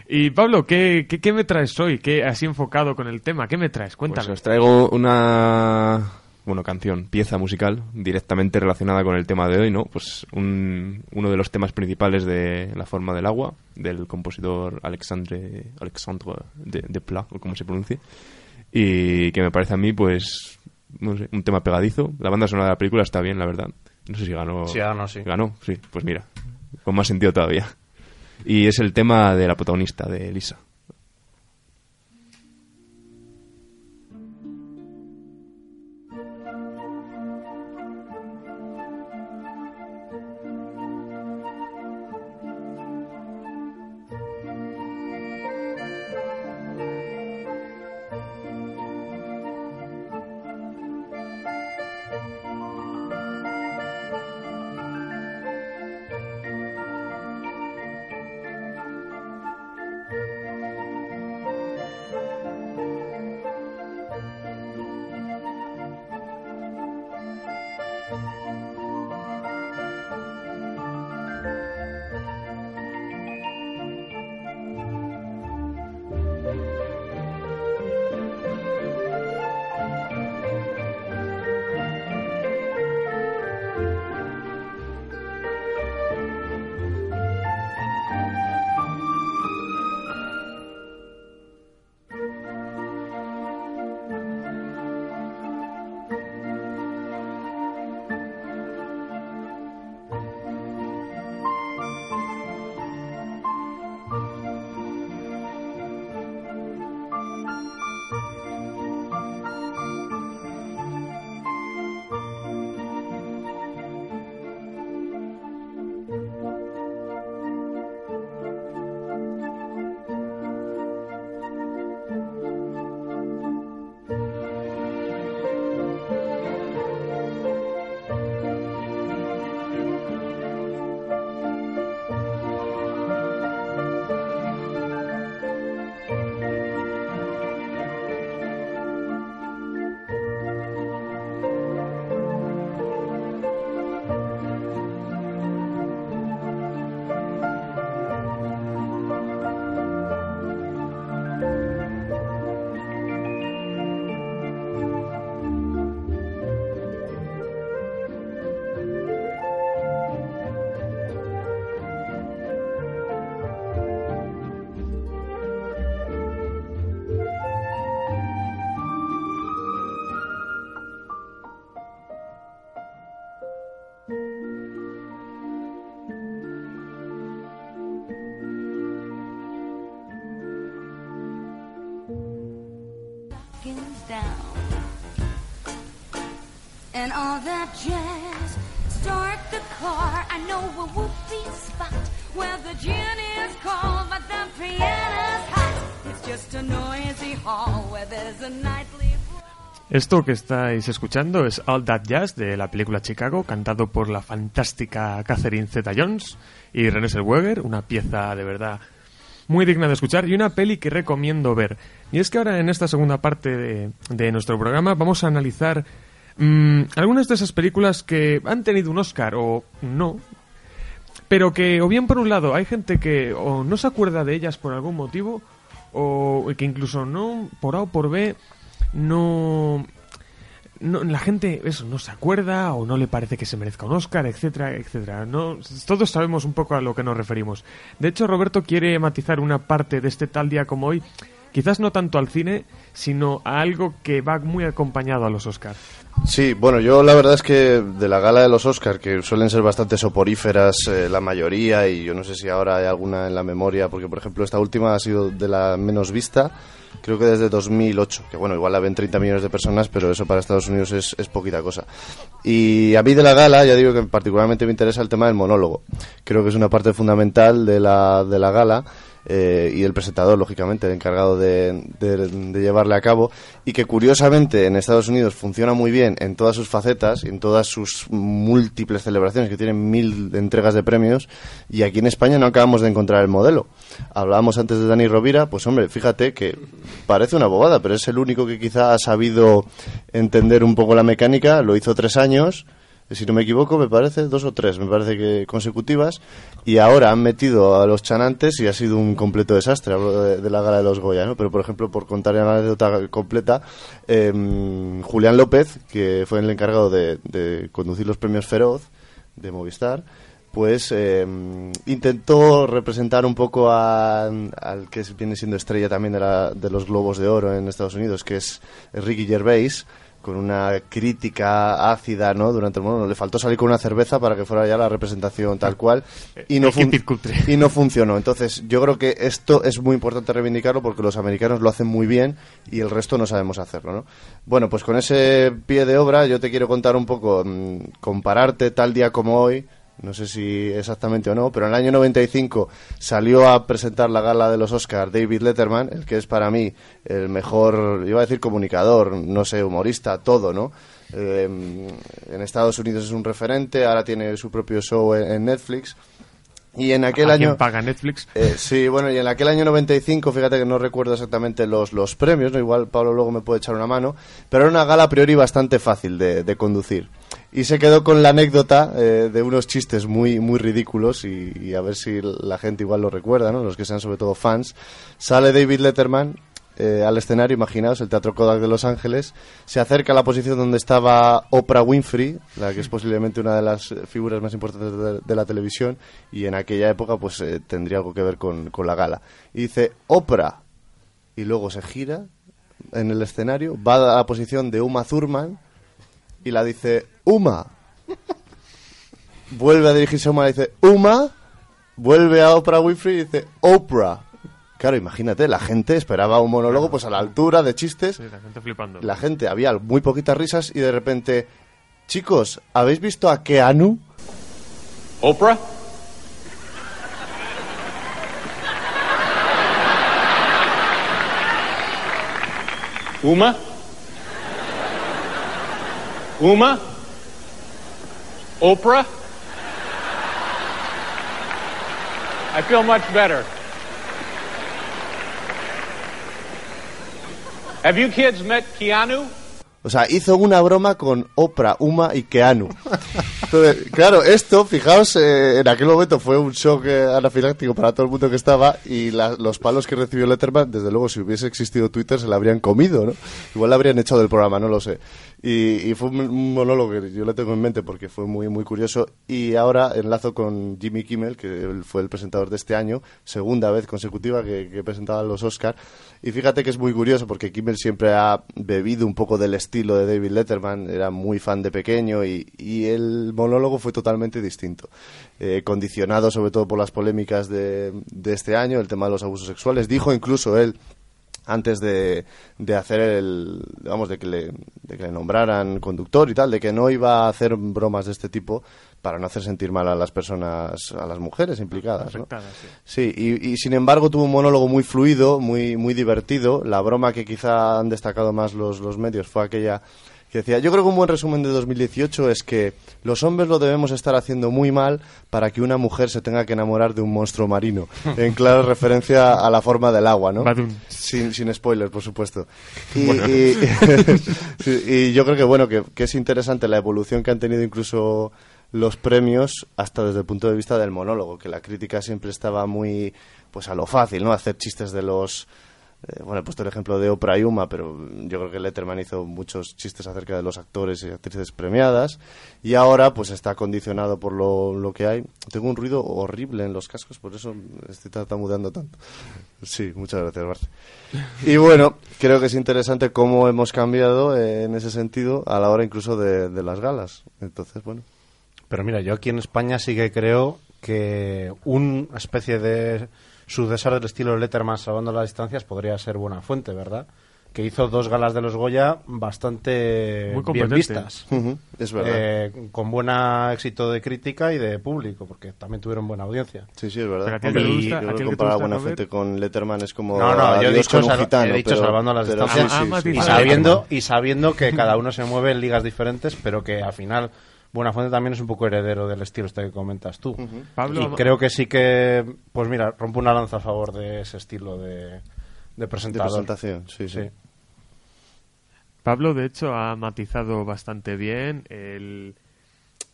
Y Pablo, ¿qué, qué, qué me traes hoy? ¿Qué así enfocado con el tema? ¿Qué me traes? Cuéntame. Pues os traigo una bueno, canción, pieza musical directamente relacionada con el tema de hoy, ¿no? Pues un- uno de los temas principales de La forma del agua del compositor Alexandre Alexandre de, de Pla, o como se pronuncie. Y que me parece a mí pues no sé, un tema pegadizo. La banda sonora de la película está bien, la verdad. No sé si ganó. Sí, ganó, sí. Ganó, sí. Pues mira, con más sentido todavía. Y es el tema de la protagonista, de Elisa. And all that jazz. Start the car, I know a whoopee spot where the gin is cold but the piano's hot. It's just a noisy hall where there's a nightly Esto que estáis escuchando es All That Jazz de la película Chicago, cantado por la fantástica Catherine Zeta-Jones y René Zellweger, una pieza de verdad muy digna de escuchar y una peli que recomiendo ver. Y es que ahora en esta segunda parte de, de nuestro programa vamos a analizar mm, algunas de esas películas que han tenido un Oscar o no, pero que o bien por un lado hay gente que o no se acuerda de ellas por algún motivo o que incluso no por A o por B no, no la gente eso no se acuerda o no le parece que se merezca un Oscar, etcétera, etcétera. No, todos sabemos un poco a lo que nos referimos. De hecho, Roberto quiere matizar una parte de este tal día como hoy, quizás no tanto al cine, sino a algo que va muy acompañado a los Oscars. Sí, bueno, yo la verdad es que de la gala de los Oscars, que suelen ser bastante soporíferas eh, la mayoría, y yo no sé si ahora hay alguna en la memoria, porque por ejemplo esta última ha sido de la menos vista, creo que desde 2008, que bueno, igual la ven 30 millones de personas, pero eso para Estados Unidos es, es poquita cosa. Y a mí de la gala, ya digo que particularmente me interesa el tema del monólogo. Creo que es una parte fundamental de la, de la gala. Eh, y el presentador, lógicamente, el encargado de, llevarle a cabo, y que curiosamente en Estados Unidos funciona muy bien en todas sus facetas, en todas sus múltiples celebraciones, que tienen mil entregas de premios, y aquí en España no acabamos de encontrar el modelo. Hablábamos antes de Dani Rovira, pues hombre, fíjate que parece una bobada, pero es el único que quizá ha sabido entender un poco la mecánica, lo hizo tres años, si no me equivoco, me parece, dos o tres, me parece que consecutivas, y ahora han metido a los chanantes y ha sido un completo desastre, hablo de, la gala de los Goya, ¿no? Pero, por ejemplo, por contar una anécdota completa, em, Julián López, que fue el encargado de, de conducir los premios Feroz de Movistar, pues em, intentó representar un poco al que viene siendo estrella también de, la- de los Globos de Oro en Estados Unidos, que es Ricky Gervais, con una crítica ácida, ¿no? Durante el monólogo. Le faltó salir con una cerveza para que fuera ya la representación tal cual y no, Eh, y no funcionó. Entonces, yo creo que esto es muy importante reivindicarlo porque los americanos lo hacen muy bien y el resto no sabemos hacerlo, ¿no? Bueno, pues con ese pie de obra yo te quiero contar un poco, mm, compararte tal día como hoy, no sé si exactamente o no, pero en el año 95 salió a presentar la gala de los Oscars David Letterman, el que es para mí el mejor, iba a decir comunicador, no sé, humorista, todo, ¿no? Eh, en Estados Unidos es un referente, ahora tiene su propio show en, Netflix. Y en aquel ¿A año... quién paga Netflix? Eh, sí, bueno, y en aquel año 95, fíjate que no recuerdo exactamente los, los premios, ¿no? igual Pablo luego me puede echar una mano, pero era una gala a priori bastante fácil de, de conducir. Y se quedó con la anécdota eh, de unos chistes muy, muy ridículos y, y a ver si la gente igual lo recuerda, ¿no? los que sean sobre todo fans. Sale David Letterman eh, al escenario, imaginaos, el Teatro Kodak de Los Ángeles, se acerca a la posición donde estaba Oprah Winfrey, la que es posiblemente una de las eh, figuras más importantes de, de la televisión, y en aquella época pues eh, tendría algo que ver con, con la gala. Y dice, Oprah, y luego se gira en el escenario, va a la posición de Uma Thurman, y la dice, Uma. Vuelve a dirigirse a Uma y dice, Uma. Vuelve a Oprah Winfrey y dice, Oprah. Claro, imagínate, la gente esperaba un monólogo pues a la altura de chistes. Sí, la gente flipando. La gente, había muy poquitas risas y de repente, chicos, ¿habéis visto a Keanu? Oprah? Uma? Uma? Oprah? I feel much better. Have you kids met Keanu? O sea, hizo una broma con Oprah, Uma y Keanu. Entonces, claro, esto, fijaos, eh, en aquel momento fue un shock eh, anafiláctico para todo el mundo que estaba y la- los palos que recibió Letterman, desde luego, si hubiese existido Twitter, se la habrían comido, ¿no? Igual la habrían echado del programa, no lo sé. Y, fue un, monólogo que yo le tengo en mente porque fue muy, muy curioso. Y ahora enlazo con Jimmy Kimmel, que fue el presentador de este año, segunda vez consecutiva que, que presentaba los Oscar. Y fíjate que es muy curioso porque Kimmel siempre ha bebido un poco del estilo de David Letterman, era muy fan de pequeño y, y el monólogo fue totalmente distinto. Eh, condicionado sobre todo por las polémicas de, de este año, el tema de los abusos sexuales. Dijo incluso él antes de, de hacer el vamos de que le de que le nombraran conductor y tal de que no iba a hacer bromas de este tipo para no hacer sentir mal a las personas a las mujeres implicadas ¿no? Sí. Sí, y, y sin embargo tuvo un monólogo muy fluido, muy, muy divertido. La broma que quizá han destacado más los, los medios fue aquella que decía, yo creo que un buen resumen de 2018 es que los hombres lo debemos estar haciendo muy mal para que una mujer se tenga que enamorar de un monstruo marino, en clara referencia a la forma del agua, ¿no? Sin, sin spoilers, por supuesto. Y, y- sí, y yo creo que, bueno, que, que es interesante la evolución que han tenido incluso los premios hasta desde el punto de vista del monólogo, que la crítica siempre estaba muy, pues a lo fácil, ¿no? Hacer chistes de los... eh, bueno, he puesto el ejemplo de Oprah y Uma, pero yo creo que Letterman hizo muchos chistes acerca de los actores y actrices premiadas y ahora pues está condicionado por lo, lo que hay. Tengo un ruido horrible en los cascos, por eso estoy tartamudeando tanto. Sí, muchas gracias, Barce. Y bueno, creo que es interesante cómo hemos cambiado eh, en ese sentido a la hora incluso de, de las galas. Entonces, bueno. Pero mira, yo aquí en España sí que creo que una especie de sucesor del estilo Letterman salvando las distancias podría ser buena fuente, ¿verdad? Que hizo dos galas de los Goya bastante Muy bien vistas. Es verdad. Eh, con buen éxito de crítica y de público, porque también tuvieron buena audiencia. Sí, sí, es verdad. Pero a ti te gusta- yo comparar buena fuente con Letterman es como No, no, yo he dicho, con un sal- gitano, he dicho pero- salvando las pero distancias. sí, Ah, sí, más sí. y sabiendo y sabiendo que cada uno se mueve en ligas diferentes, pero que al final Buenafuente también es un poco heredero del estilo este que comentas tú. Pablo, y creo que sí que, pues mira, rompo una lanza a favor de ese estilo de, de De presentador. presentación, sí, sí. Sí. Pablo, de hecho, ha matizado bastante bien el...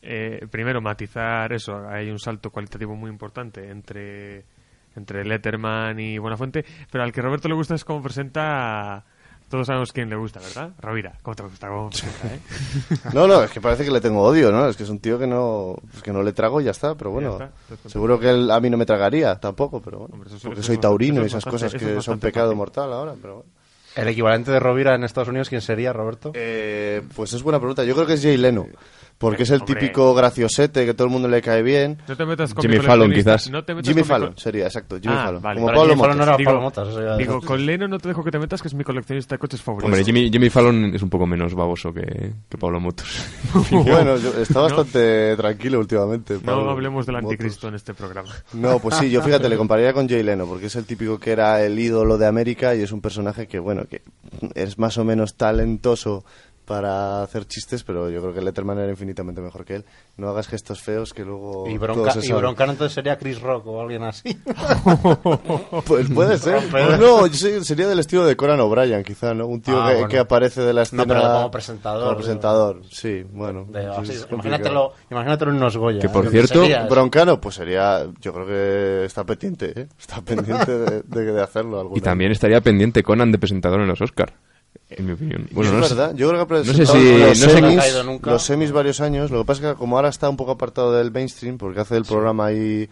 eh, primero, matizar eso. Hay un salto cualitativo muy importante entre, entre Letterman y Buenafuente. Pero al que Roberto le gusta es cómo presenta... Todos sabemos quién le gusta, ¿verdad? Rovira. ¿Cómo te gusta? ¿Cómo presenta, eh? No, no, es que parece que le tengo odio, ¿no? Es que es un tío que no, pues que no le trago y ya está, pero bueno. está, seguro que él a mí no me tragaría tampoco, pero bueno. Hombre, eso suele- porque eso soy taurino y esas cosas que son pecado fácil. mortal ahora, pero bueno. El equivalente de Rovira en Estados Unidos, ¿quién sería, Roberto? Eh, pues es buena pregunta. Yo creo que es Jay Leno. Porque es el Hombre. típico graciosete que todo el mundo le cae bien. No te metas con Jimmy mi Fallon, quizás. No te metas Jimmy con mi Fallon, sería, exacto. Jimmy Ah, Fallon. vale. Como Pablo Jimmy Fallon Motos. no era Digo, Pablo Motas, eso ya- digo, con Leno no te dejo que te metas, que es mi coleccionista de coches favorito. Hombre, Jimmy, Jimmy Fallon es un poco menos baboso que, que Pablo Motos. Bueno, yo- está bastante tranquilo últimamente. No Pablo hablemos del Motos. anticristo en este programa. No, pues sí, yo fíjate, le compararía con Jay Leno, porque es el típico que era el ídolo de América y es un personaje que, bueno, que es más o menos talentoso para hacer chistes, pero yo creo que Letterman era infinitamente mejor que él. No hagas gestos feos que luego... Y, bronca, y sabe. broncano entonces sería Chris Rock o alguien así. Pues puede ser. No, yo sé- sería del estilo de Conan O'Brien, quizá, ¿no? Un tío Ah, que, bueno. que aparece de la escena... No, pero como presentador, Como digo. presentador, sí, bueno. De- sí, así, es complicado. imagínatelo, imagínatelo en unos Goya. Que, por ¿eh? cierto, Sería eso. Broncano, pues sería, yo creo que está pendiente, ¿eh? Está pendiente de, de- de hacerlo. Y también estaría pendiente Conan de presentador en los Oscar, en mi opinión. Bueno, es no sé- verdad, yo creo que ha no sé presentado si- los, no sé- semis, caído nunca. los semis varios años. Lo que pasa es que como ahora está un poco apartado del mainstream, porque hace el programa ahí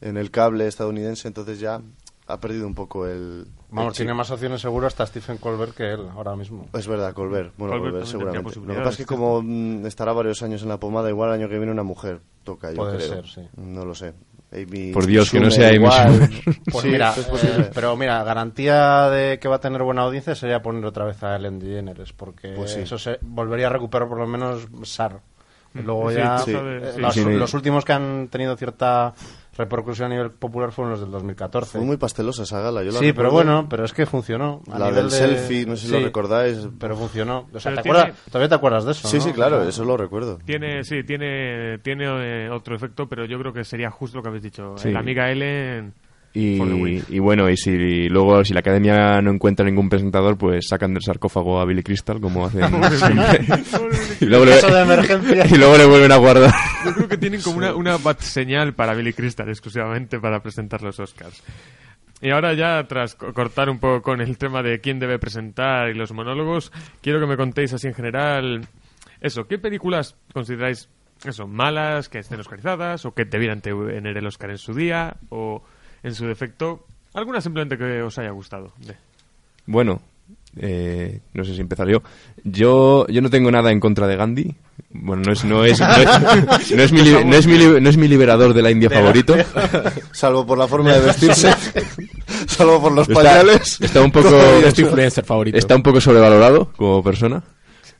en el cable estadounidense, entonces ya ha perdido un poco el... Vamos, el tiene más opciones seguro hasta Stephen Colbert que él ahora mismo. Es verdad, Colbert. Bueno, Colbert seguramente. Lo que pasa es que como mm, estará varios años en la pomada, igual el año que viene una mujer toca, yo Puede creo. ser, sí. No lo sé. Amy Por Dios, que no sea Amy igual. Schumer. Pues Sí, mira, es posible. eh, pero mira, garantía de que va a tener buena audiencia sería poner otra vez a Ellen DeGeneres, porque Pues sí. eso se volvería a recuperar por lo menos SAR. Y luego Sí, ya sí. eh, Sí. los, Sí, sí. los últimos que han tenido cierta repercusión a nivel popular fueron los del 2014. Fue muy pastelosa esa gala. Yo la sí, pero recuerdo. bueno, pero es que funcionó. a La nivel del de- selfie, no sé si lo Sí, recordáis. Pero funcionó. O sea, Pero ¿te tiene- acuerdas? ¿Todavía te acuerdas de eso? Sí, no? sí, claro, eso lo recuerdo. Tiene, sí, tiene, tiene eh, otro efecto, pero yo creo que sería justo lo que habéis dicho. Sí. La amiga Ellen... Y, bueno, y si luego si la academia no encuentra ningún presentador, pues sacan del sarcófago a Billy Crystal, como hacen siempre. y, luego le, Caso de emergencia. y luego le vuelven a guardar. Yo creo que tienen como una, una bat señal para Billy Crystal exclusivamente para presentar los Oscars. Y ahora ya, tras co- cortar un poco con el tema de quién debe presentar y los monólogos, quiero que me contéis así en general, eso, ¿qué películas consideráis, eso, malas, que estén oscarizadas, o que debieran tener el Oscar en su día, o en su defecto, alguna simplemente que os haya gustado? De- Bueno, eh, no sé si empezar yo. Yo yo no tengo nada en contra de Gandhi. Bueno, no es, no es, no es, no es mi, li- no es mi li- no es mi liberador de la India favorito. Salvo por la forma de vestirse, salvo por los Está- pañales. Está un poco, Es tu influencer favorito. está un poco sobrevalorado como persona.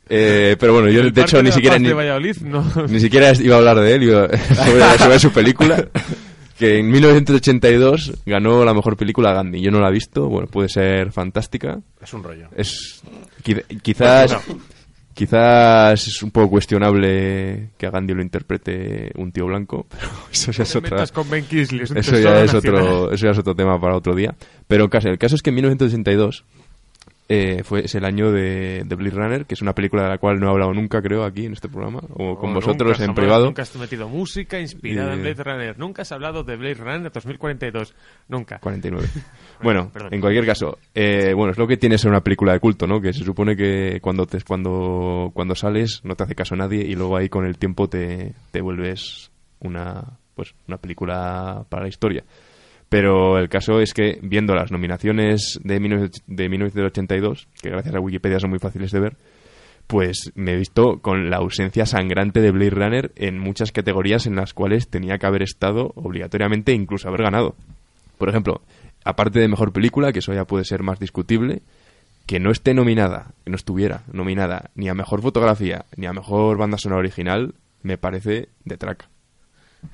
Eh, pero bueno, yo El de hecho ni siquiera ni, de Valladolid, no. ni siquiera iba a hablar de él, iba sobre, sobre su película. Que en 1982 ganó la mejor película Gandhi. Yo no la he visto, bueno, puede ser fantástica. Es un rollo. Es qui- quizás quizás es un poco cuestionable que a Gandhi lo interprete un tío blanco, pero eso ya No es otra metas con Ben Kingsley, es un eso ya es nacional. otro eso ya es otro tema para otro día. Pero el caso, el caso es que en 1982 eh, fue es el año de, de Blade Runner, que es una película de la cual no he hablado nunca, creo, aquí en este programa o con vosotros nunca, en jamás, privado. Nunca has metido música inspirada en Eh, Blade Runner. Nunca has hablado de Blade Runner 2042. Nunca. 49. Bueno, perdón. en cualquier caso, eh, bueno, es lo que tiene ser una película de culto, ¿no? Que se supone que cuando te, cuando cuando sales no te hace caso nadie y luego ahí con el tiempo te, te vuelves una pues una película para la historia. Pero el caso es que viendo las nominaciones de, 19 de 1982, que gracias a Wikipedia son muy fáciles de ver, pues me he visto con la ausencia sangrante de Blade Runner en muchas categorías en las cuales tenía que haber estado obligatoriamente incluso haber ganado. Por ejemplo, aparte de mejor película, que eso ya puede ser más discutible, que no esté nominada, que no estuviera nominada ni a mejor fotografía ni a mejor banda sonora original, me parece de traca.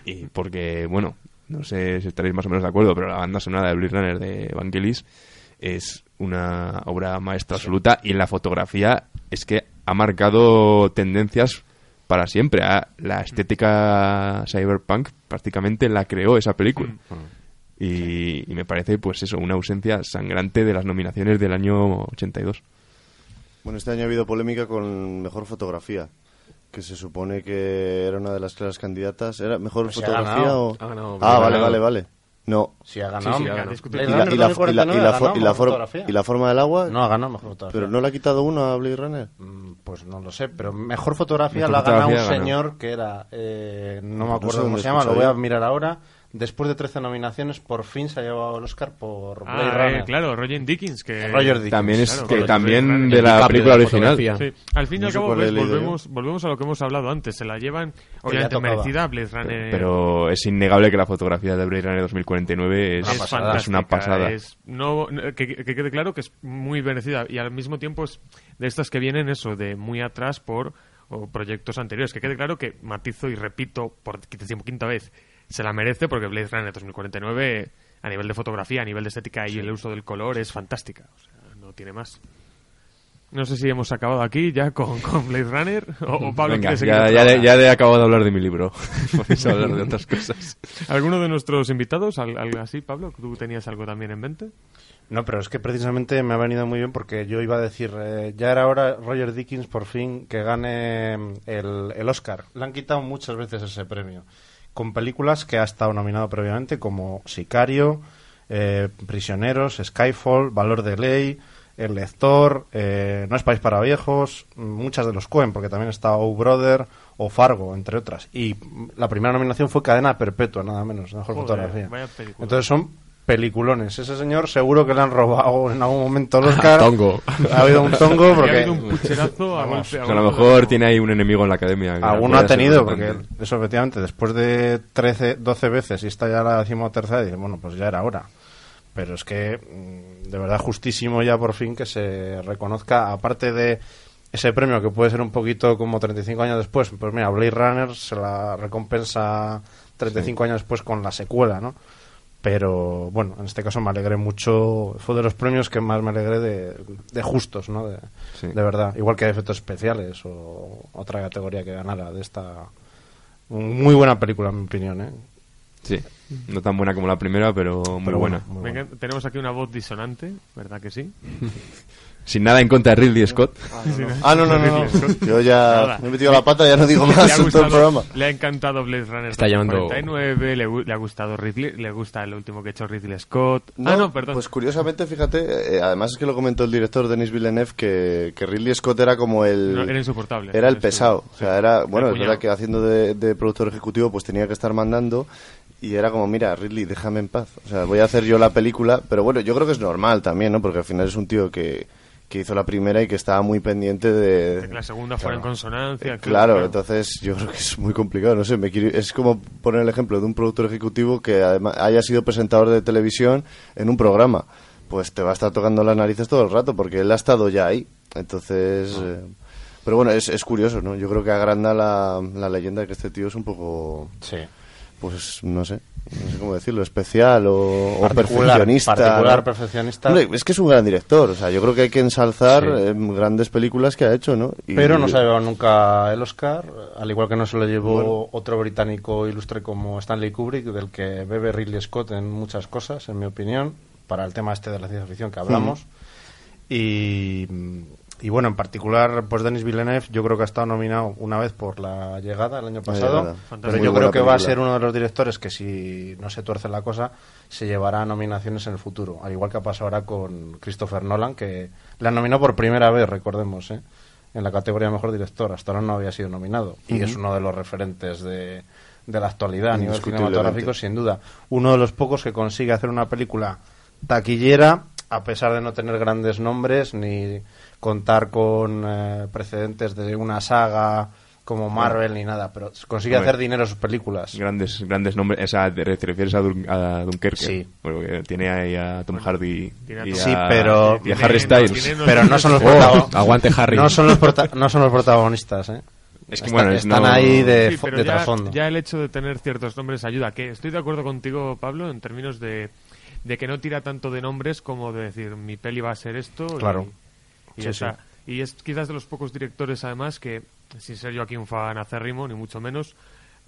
Y porque, bueno, no sé si estaréis más o menos de acuerdo, pero la banda sonora de Blade Runner de Vangelis es una obra maestra absoluta y en la fotografía es que ha marcado tendencias para siempre. Ah, La estética cyberpunk prácticamente la creó esa película. Y, y me parece, pues eso, una ausencia sangrante de las nominaciones del año 82. Bueno, este año ha habido polémica con mejor fotografía, que se supone que era una de las claras candidatas. ¿Era mejor Pues fotografía ganado. o...? Ha ganado, ah, ha vale, vale, vale. No. Si ha ganado. Sí, sí, ha ganado. Y la, Runner y la- y la- 2049 y la ha fo- ganado y la mejor for- fotografía. y la forma del agua... No ha ganado mejor fotografía. ¿Pero no le ha quitado uno a Blade Runner? Mm, Pues no lo sé, pero mejor fotografía Mejor la ha ganado un señor que era, eh, no me No sé acuerdo cómo se llama, lo voy a mirar ahora. Después de 13 nominaciones, por fin se ha llevado el Oscar por Blade Ah, Runner. eh, claro, Roger Dickens. Que... Roger Dickens. También es claro, que también de la película de original. Sí. Al fin y al cabo, yo. volvemos, volvemos a lo que hemos hablado antes. Se la llevan, obviamente, merecida Blade Runner. Pero es innegable que la fotografía de Blade Runner 2049 es, es, es una pasada. es- no, que, que quede claro que es muy merecida y al mismo tiempo es de estas que vienen eso, de muy atrás por o proyectos anteriores. Que quede claro que matizo y repito por quinta vez, se la merece porque Blade Runner 2049 a nivel de fotografía, a nivel de estética y el uso del color es fantástica. O sea, no tiene más. No sé si hemos acabado aquí ya con, con Blade Runner o, o Pablo Venga, ya, ya, hora. de- ya he acabado de hablar de mi libro. A hablar de otras cosas. ¿Alguno de nuestros invitados? ¿Al- ¿Algo así, Pablo? ¿Tú tenías algo también en mente? No, pero es que precisamente me ha venido muy bien porque yo iba a decir, eh, ya era hora Roger Dickens por fin que gane mm, el, el Oscar. Le han quitado muchas veces ese premio. Con películas que ha estado nominado previamente como Sicario, eh, Prisioneros, Skyfall, Valor de Ley, El Lector, eh, No es País para Viejos, muchas de los Coen, porque también está O Brother o Fargo, entre otras. Y la primera nominación fue Cadena Perpetua, nada menos, mejor Joder, fotografía. Entonces son peliculones. Ese señor seguro que le han robado en algún momento el Oscar. Tongo. Ha habido un tongo Ha habido un pucherazo a Vamos, golpe- a O sea, a lo mejor tiene ahí un enemigo en la academia. Alguno ha tenido, porque eso efectivamente, después de 13, 12 veces y está ya la decimotercera, dice, bueno, pues ya era hora. Pero es que, mm, de verdad, justísimo ya por fin que se reconozca, aparte de ese premio que puede ser un poquito como 35 años después, pues mira, Blade Runner se la recompensa 35 años después con la secuela, ¿no? Pero bueno, en este caso me alegré mucho, fue de los premios que más me alegré de, de justos, ¿no? De, Sí. de verdad, igual que de efectos especiales o otra categoría que ganara de esta muy buena película en mi opinión, ¿eh? Sí, no tan buena como la primera, pero muy Pero buena. bueno, muy Venga, buena. tenemos aquí una voz disonante, ¿verdad que sí? Sin nada en contra de Ridley Scott. Ah, no, no, no. no. Yo ya me he metido la pata, ya no digo Le más ha, en todo el programa. gustado, le ha encantado Blade Runner Está llamando- 49, le, le ha gustado Ridley, le gusta el último que ha hecho Ridley Scott. ah, no, perdón. Pues curiosamente, fíjate, eh, además es que lo comentó el director Denis Villeneuve que, que Ridley Scott era como el... No, era insoportable. Era el pesado. O sea, era... Bueno, es verdad que haciendo de, de productor ejecutivo pues tenía que estar mandando y era como, mira, Ridley, déjame en paz. O sea, voy a hacer yo la película, pero bueno, yo creo que es normal también, ¿no? Porque al final es un tío que, que hizo la primera y que estaba muy pendiente de... De que la segunda fuera en consonancia. Eh, Claro, entonces yo creo que es muy complicado, no sé, me quiero- es como poner el ejemplo de un productor ejecutivo que además haya sido presentador de televisión en un programa, pues te va a estar tocando las narices todo el rato porque él ha estado ya ahí, entonces... Ah. eh, pero bueno, es, es curioso, ¿no? Yo creo que agranda la, la leyenda de que este tío es un poco... Sí. Pues no sé, no sé cómo decirlo, especial o, o Particular, perfeccionista. particular, ¿no? perfeccionista. Hombre, es que es un gran director, o sea, yo creo que hay que ensalzar Sí. eh, grandes películas que ha hecho, ¿no? Y- Pero no se ha llevado nunca el Oscar, al igual que no se lo llevó otro británico ilustre como Stanley Kubrick, del que bebe Ridley Scott en muchas cosas, en mi opinión, para el tema este de la ciencia ficción que hablamos. Y, y bueno, en particular, pues Denis Villeneuve, yo creo que ha estado nominado una vez por La Llegada el año pasado, Llegada. pero yo creo que va a ser uno de los directores que si no se tuerce la cosa, se llevará nominaciones en el futuro, al igual que ha pasado ahora con Christopher Nolan, que la nominó por primera vez, recordemos, ¿eh? en la categoría de Mejor Director. Hasta ahora no había sido nominado. Y es uno de los referentes de, de la actualidad a nivel cinematográfico, sin duda. Uno de los pocos que consigue hacer una película taquillera, a pesar de no tener grandes nombres, ni contar con eh, precedentes de una saga como Marvel ni nada, pero consigue hacer dinero en sus películas. Grandes, grandes nombres. O sea, te te refieres a, Dun- a Dunkerque. Sí. Tiene ahí a Tom Hardy y a, Sí, pero- y a Harry Styles. Pero no son los Oh, protagonistas. aguante Harry. No son los, prota- no son los protagonistas, ¿eh? Es que, Están- bueno, es están no- ahí de, Sí, fo- pero de ya, trasfondo. ya el hecho de tener ciertos nombres ayuda. Que estoy de acuerdo contigo, Pablo, en términos de, de que no tira tanto de nombres como de decir mi peli va a ser esto. Claro. Y, Sí, sí. Y es quizás de los pocos directores, además, que, sin ser yo aquí un fan acérrimo, ni mucho menos,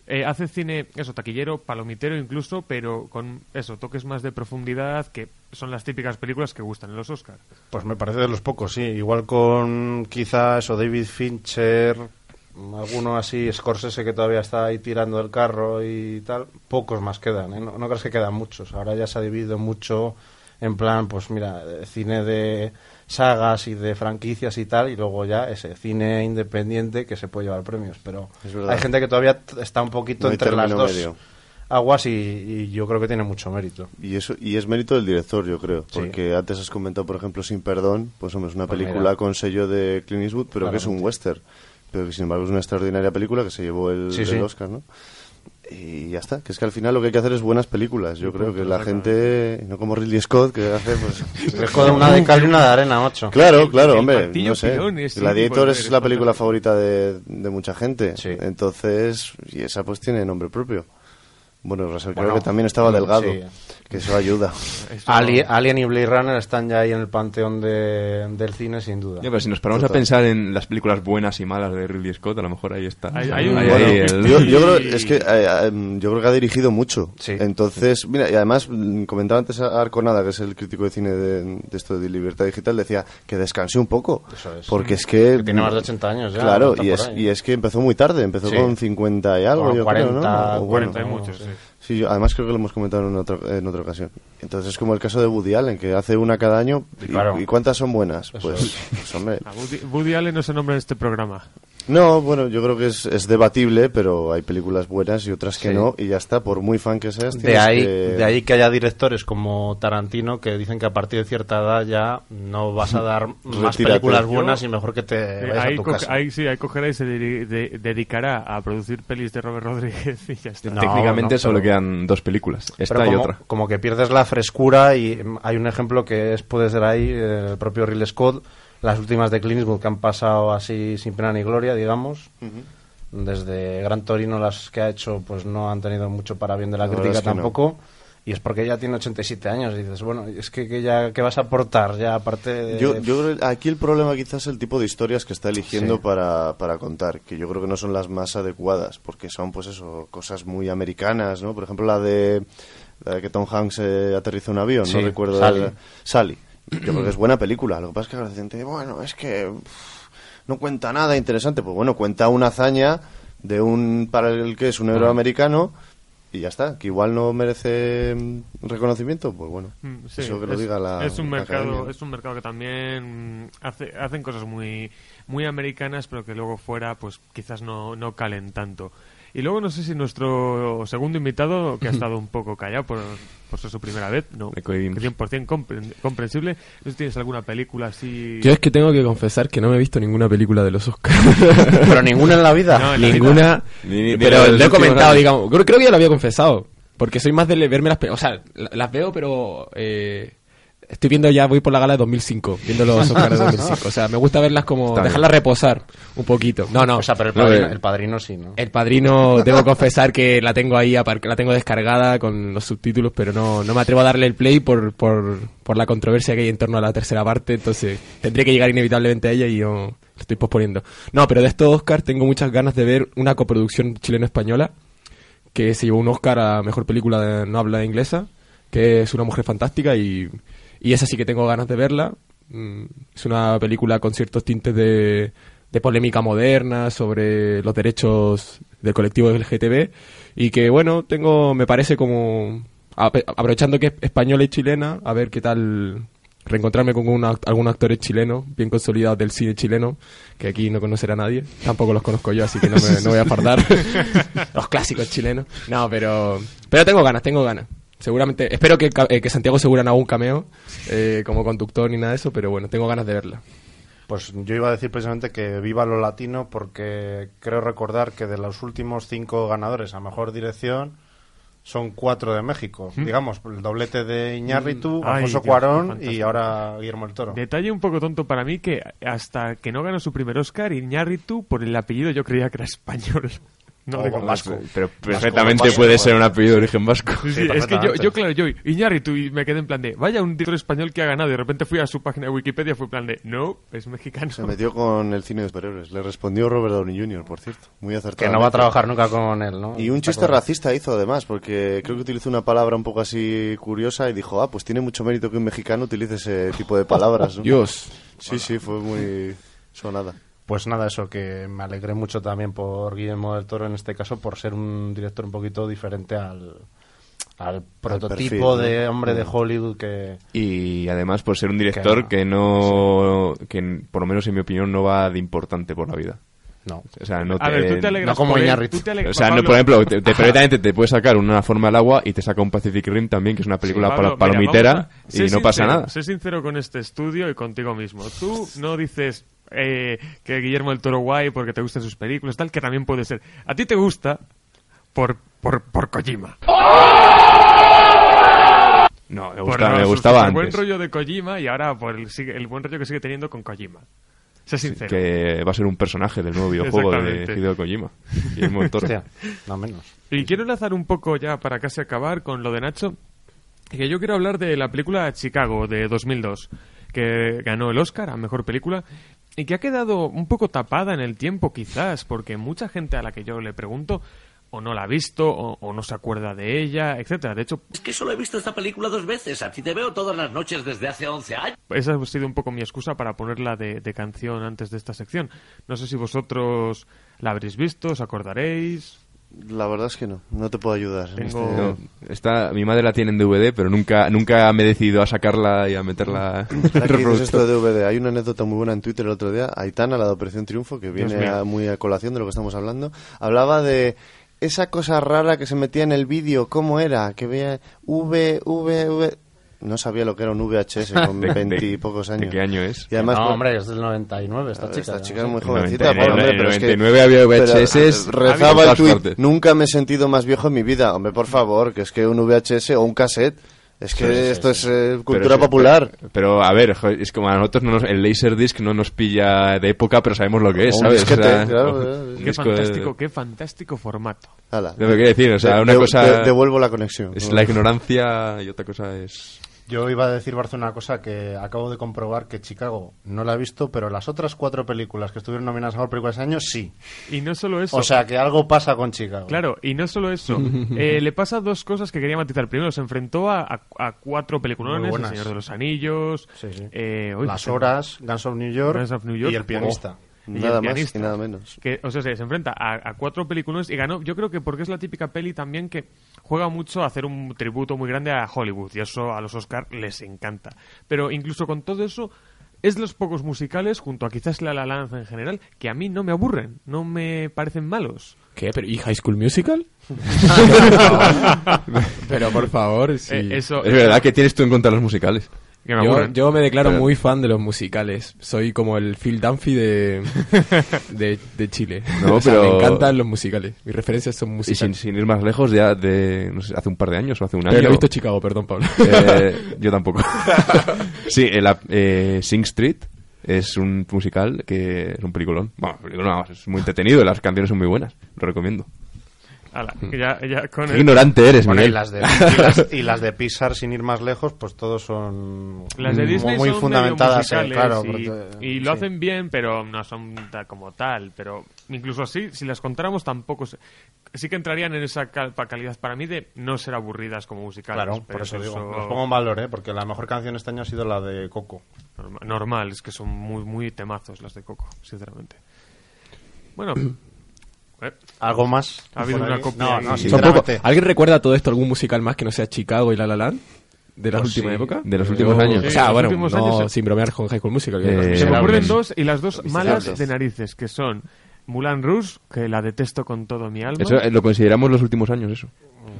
eh, hace cine, eso, taquillero, palomitero incluso, pero con eso, toques más de profundidad, que son las típicas películas que gustan en los Oscars. Pues me parece de los pocos, sí. Igual con quizá eso, David Fincher, alguno así, Scorsese que todavía está ahí tirando el carro y tal. Pocos más quedan, ¿eh? No, no crees que quedan muchos. Ahora ya se ha dividido mucho en plan, pues mira, eh, cine de sagas y de franquicias y tal, y luego ya ese cine independiente que se puede llevar premios. Pero hay gente que todavía está un poquito No entre las dos medio. aguas y, y yo creo que tiene mucho mérito. Y eso y es mérito del director, yo creo. Sí. Porque antes has comentado, por ejemplo, Sin Perdón, pues hombre, es una Pues película mira. con sello de Clint Eastwood, pero que es un western. Pero que sin embargo es una extraordinaria película que se llevó el, Sí, el sí. Oscar, ¿no? Y ya está, que es que al final lo que hay que hacer es buenas películas. Yo creo que la gente, no como Ridley Scott, que hace pues... Jode una de cal y una de arena, macho. Claro, claro, hombre, no sé. Gladiator es la película favorita de, de mucha gente. Sí. Entonces, y esa pues tiene nombre propio. Bueno, Russell Bueno, creo que también estaba sí. delgado, que eso ayuda. Esto- Ali- Alien y Blade Runner están ya ahí en el panteón de- del cine, sin duda. Ya, pero si nos paramos a pensar en las películas buenas y malas de Ridley Scott, a lo mejor ahí está. Hay- hay un- Ahí- Bueno, ahí el- yo, yo creo es que eh, yo creo que ha dirigido mucho Sí. entonces mira y además mm, comentaba antes a Arconada que es el crítico de cine de, de esto de Libertad Digital decía que descanse un poco Eso es. porque es que, Que tiene más de 80 años ya, claro y es, ahí. y es que empezó muy tarde empezó Sí. con 50 y algo Con yo 40, creo ¿no? O bueno, 40 y muchos, sí. Sí, yo- además creo que lo hemos comentado en otra, en otra ocasión. Entonces es como el caso de Woody Allen, que hace una cada año. ¿Y, Claro. ¿y cuántas son buenas? Pues, es. pues, hombre. A Woody, Woody Allen no se nombra en este programa. No, bueno, yo creo que es, es debatible, pero hay películas buenas y otras que Sí. no, y ya está, por muy fan que seas. De ahí, que- de ahí que haya directores como Tarantino que dicen que a partir de cierta edad ya no vas a dar más películas buenas Yo- y mejor que te vayas ahí, a tu co- casa. ahí sí, ahí cogerá y se de- dedicará a producir pelis de Robert Rodríguez y ya está. No, Técnicamente no, solo pero- quedan dos películas, esta Pero y otra. como que pierdes la frescura y hay un ejemplo que es puede ser ahí el propio Ridley Scott las últimas de Clint Eastwood que han pasado así sin pena ni gloria digamos desde Gran Torino las que ha hecho pues no han tenido mucho para bien de la, crítica es que no. tampoco y es porque ya tiene 87 años y dices bueno es que, que ya qué vas a aportar ya aparte de Yo, yo aquí el problema quizás es el tipo de historias que está eligiendo Sí. para, para contar, que yo creo que no son las más adecuadas, porque son pues eso, cosas muy americanas, ¿no? Por ejemplo, la de, la de que Tom Hanks eh, aterriza un avión, Sí, no recuerdo. Sally. Sally. Yo creo que es buena película, lo que pasa es que la gente, bueno, es que no cuenta nada interesante, pues bueno, cuenta una hazaña de un, para el que es un héroe americano, y ya está, que igual no merece mm, reconocimiento, pues bueno, Mm, sí, eso que lo es, diga la es un la mercado academia. es un mercado que también mm, hace, hacen cosas muy muy americanas pero que luego fuera pues quizás no, no calen tanto. Y luego no sé si nuestro segundo invitado, que ha estado un poco callado por, por ser su primera vez, no, cohibimos. 100% compren- comprensible, no sé si tienes alguna película así... Yo es que tengo que confesar que no me he visto ninguna película de los Oscars. Pero ninguna en la vida. No, en la ninguna. Ni- ni- ni pero lo he comentado, años. digamos. Creo, creo que ya lo había confesado. Porque soy más de verme las películas. O sea, la- las veo, pero. eh, estoy viendo ya, voy por la gala de 2005. Viendo los Oscars de 2005. O sea, me gusta verlas como. Está bien. dejarlas reposar un poquito. No, no. O sea, pero el No, padrino, eh. el padrino sí, ¿no? El padrino, debo confesar que la tengo ahí, la tengo descargada con los subtítulos, pero no, no me atrevo a darle el play por, por, por la controversia que hay en torno a la tercera parte, entonces tendré que llegar inevitablemente a ella y yo lo estoy posponiendo. No, pero de estos Oscar tengo muchas ganas de ver una coproducción chileno-española que se llevó un Oscar a Mejor Película de No Habla Inglesa, que es Una Mujer Fantástica y, y esa sí que tengo ganas de verla. Mm, Es una película con ciertos tintes de, de polémica moderna sobre los derechos del colectivo LGTB y que, bueno, tengo, me parece como, aprovechando que es española y chilena, a ver qué tal reencontrarme con una- algunos actores chilenos bien consolidados del cine chileno, que aquí no conocerá nadie. Tampoco los conozco yo, así que no, me, no voy a fardar. los clásicos chilenos. No, pero, pero tengo ganas, tengo ganas. Seguramente, espero que, eh, que Santiago Segura no haga un cameo eh, como conductor ni nada de eso, pero bueno, tengo ganas de verla. Pues yo iba a decir precisamente que viva lo latino porque creo recordar que de los últimos cinco ganadores a mejor dirección son cuatro de México. Digamos, el doblete de Iñárritu, Mm. Ay, Alfonso Dios, Cuarón y ahora Guillermo el Toro. Detalle un poco tonto para mí que hasta que no ganó su primer Oscar, Iñárritu, por el apellido yo creía que era español. No digo vasco. Pero perfectamente vasco, puede vasco. ser un apellido de origen vasco. Sí, Sí, sí, es que yo, yo, claro, yo, Iñárritu, y me quedé en plan de, vaya, un director español que ha ganado, y de repente fui a su página de Wikipedia, fue en plan de, no, es mexicano. Se metió con el cine de superhéroes. Le respondió Robert Downey Jr., por cierto. Muy acertado. Que no va a trabajar nunca con él, ¿no? Y un chiste racista hizo además, porque creo que utilizó una palabra un poco así curiosa y dijo, ah, pues tiene mucho mérito que un mexicano utilice ese tipo de palabras. ¿no? Dios. Sí, sí, fue muy sonada. Pues nada, eso, que me alegré mucho también por Guillermo del Toro en este caso, por ser un director un poquito diferente al, al prototipo de hombre de Mm. Hollywood que... Y además por ser un director Que que no, que por lo menos en mi opinión no va de importante por la vida. No. O sea, no A ver, tú te alegras no como por él, Iñárritu. tú te alegras- O sea, no, por ejemplo, te, te- perfectamente te puede sacar una forma al agua y te saca un Pacific Rim también, que es una película Pablo, palo- mira, palomitera a- y no pasa nada. Sé sincero con este estudio y contigo mismo. Tú no dices eh, que Guillermo del Toro guay porque te gustan sus películas, tal, que también puede ser. A ti te gusta por, por, por Kojima. No, me, Por gusta- me gustaba el buen antes. rollo de Kojima y ahora por el, el buen rollo que sigue teniendo con Kojima. Sé sincero. Que va a ser un personaje del nuevo videojuego de. Hideo Kojima. Toro. Hostia, no menos. Y quiero enlazar un poco ya para casi acabar con lo de Nacho. Que yo quiero hablar de la película Chicago de 2002, que ganó el Oscar a mejor película y que ha quedado un poco tapada en el tiempo, quizás, porque mucha gente a la que yo le pregunto o no la ha visto o, o no se acuerda de ella, etcétera. De hecho, Es que solo he visto esta película dos veces. A ti te veo todas las noches desde hace 11 años. esa ha sido un poco mi excusa para ponerla de, de canción antes de esta sección. No sé si vosotros la habréis visto, os acordaréis. La verdad es que no, no te puedo ayudar. en Tengo- este- No, está, mi madre la tiene en DVD, pero nunca, nunca me he decidido a sacarla y a meterla en esto de DVD, hay una anécdota muy buena en Twitter el otro día. Aitana, la de Operación Triunfo, que viene a- muy a colación de lo que estamos hablando, hablaba de esa cosa rara que se metía en el vídeo. ¿Cómo era? Que veía V, V, V. No sabía lo que era un VHS con ¿De- de- veintipocos ¿De años. qué año es? Y además, no, hombre, es del 99 esta chica. esta chica es muy En jovencita, 99, pobre hombre, pero es que- 99 había pero, VHS rezaba el partes. nunca me he sentido más viejo en mi vida. Hombre, por favor, que es que un VHS o un cassette, es que Sí, sí, esto sí. es eh, Pero cultura sí, popular. Pero, pero, a ver, es como a nosotros no nos- el Laserdisc no nos pilla de época, pero sabemos lo que es, ¿sabes? disquete, O sea, claro, o- eh, Qué disco de- fantástico, qué fantástico formato. Hala. lo que quiero decir, o sea, De- una de- cosa de- devuelvo la conexión. es la ignorancia y otra cosa es... Yo iba a decir, Barzo, una cosa que acabo de comprobar que Chicago no la he visto, pero las otras cuatro películas que estuvieron nominadas a mejor película de ese año, sí. Y no solo eso. O sea, que algo pasa con Chicago. Claro, y no solo eso. Eh, le pasa dos cosas que quería matizar. Primero, se enfrentó a, a- a cuatro peliculones: El. Señor de los Anillos, Sí, sí. eh, uy, Las Horas, Guns of New York, Guns of New York. y El Pianista. y Nada más pianista. y nada menos. Que, o sea, se enfrenta a, a cuatro películas y ganó. Yo creo que porque es la típica peli también que juega mucho a hacer un tributo muy grande a Hollywood y eso a los Oscar les encanta. Pero incluso con todo eso es de los pocos musicales, junto a quizás La La Land en general, que a mí no me aburren, no me parecen malos. ¿Qué? ¿Pero, ¿Y High School Musical? Pero por favor, sí. Eh, eso, Es verdad que tienes tú en contra de los musicales. Que me Yo, yo me declaro Pero- muy fan de los musicales. Soy como el Phil Dunphy de, de, de Chile. No, O sea, pero- Me encantan los musicales. Mis referencias son Y sin, musicales. sin ir más lejos, ya de, no sé, hace un par de años o hace un Pero año. no he visto Chicago, perdón, Pablo. Eh, yo tampoco. sí, el, ap- eh, Sing Street es un musical que es un peliculón. Bueno, peliculón, vamos, es muy entretenido y las canciones son muy buenas. Lo recomiendo. Ala, que ya, ya con Qué el- ignorante eres, Bueno, y las, de, y, las, y las de Pixar, sin ir más lejos, pues todos son Las de muy- Disney muy son fundamentadas. medio eh, musicales claro, y, porque- y lo sí. hacen bien, pero no son como tal. Pero incluso así, si las contáramos, tampoco se- sí que entrarían en esa cal- pa- calidad para mí de no ser aburridas como musicales. Claro, por eso digo. Los pongo en valor, ¿eh? Porque la mejor canción este año ha sido la de Coco. norma- normal, es que son muy muy temazos las de Coco, sinceramente. Bueno, eh, ¿Algo más? Ha habido por una ahí? copia No, ahí. no, Son Son sinceramente. poco- ¿Alguien recuerda todo esto, algún musical más que no sea Chicago y La La Land? ¿De las Pues últimas sí, épocas? de los últimos Yo- años. O sea, bueno, no, años- sin bromear con High School Musical. Eh, se me ocurren dos y las dos malas de narices, que son Mulan Rouge, que la detesto con todo mi alma. Eso eh, lo consideramos los últimos años, eso.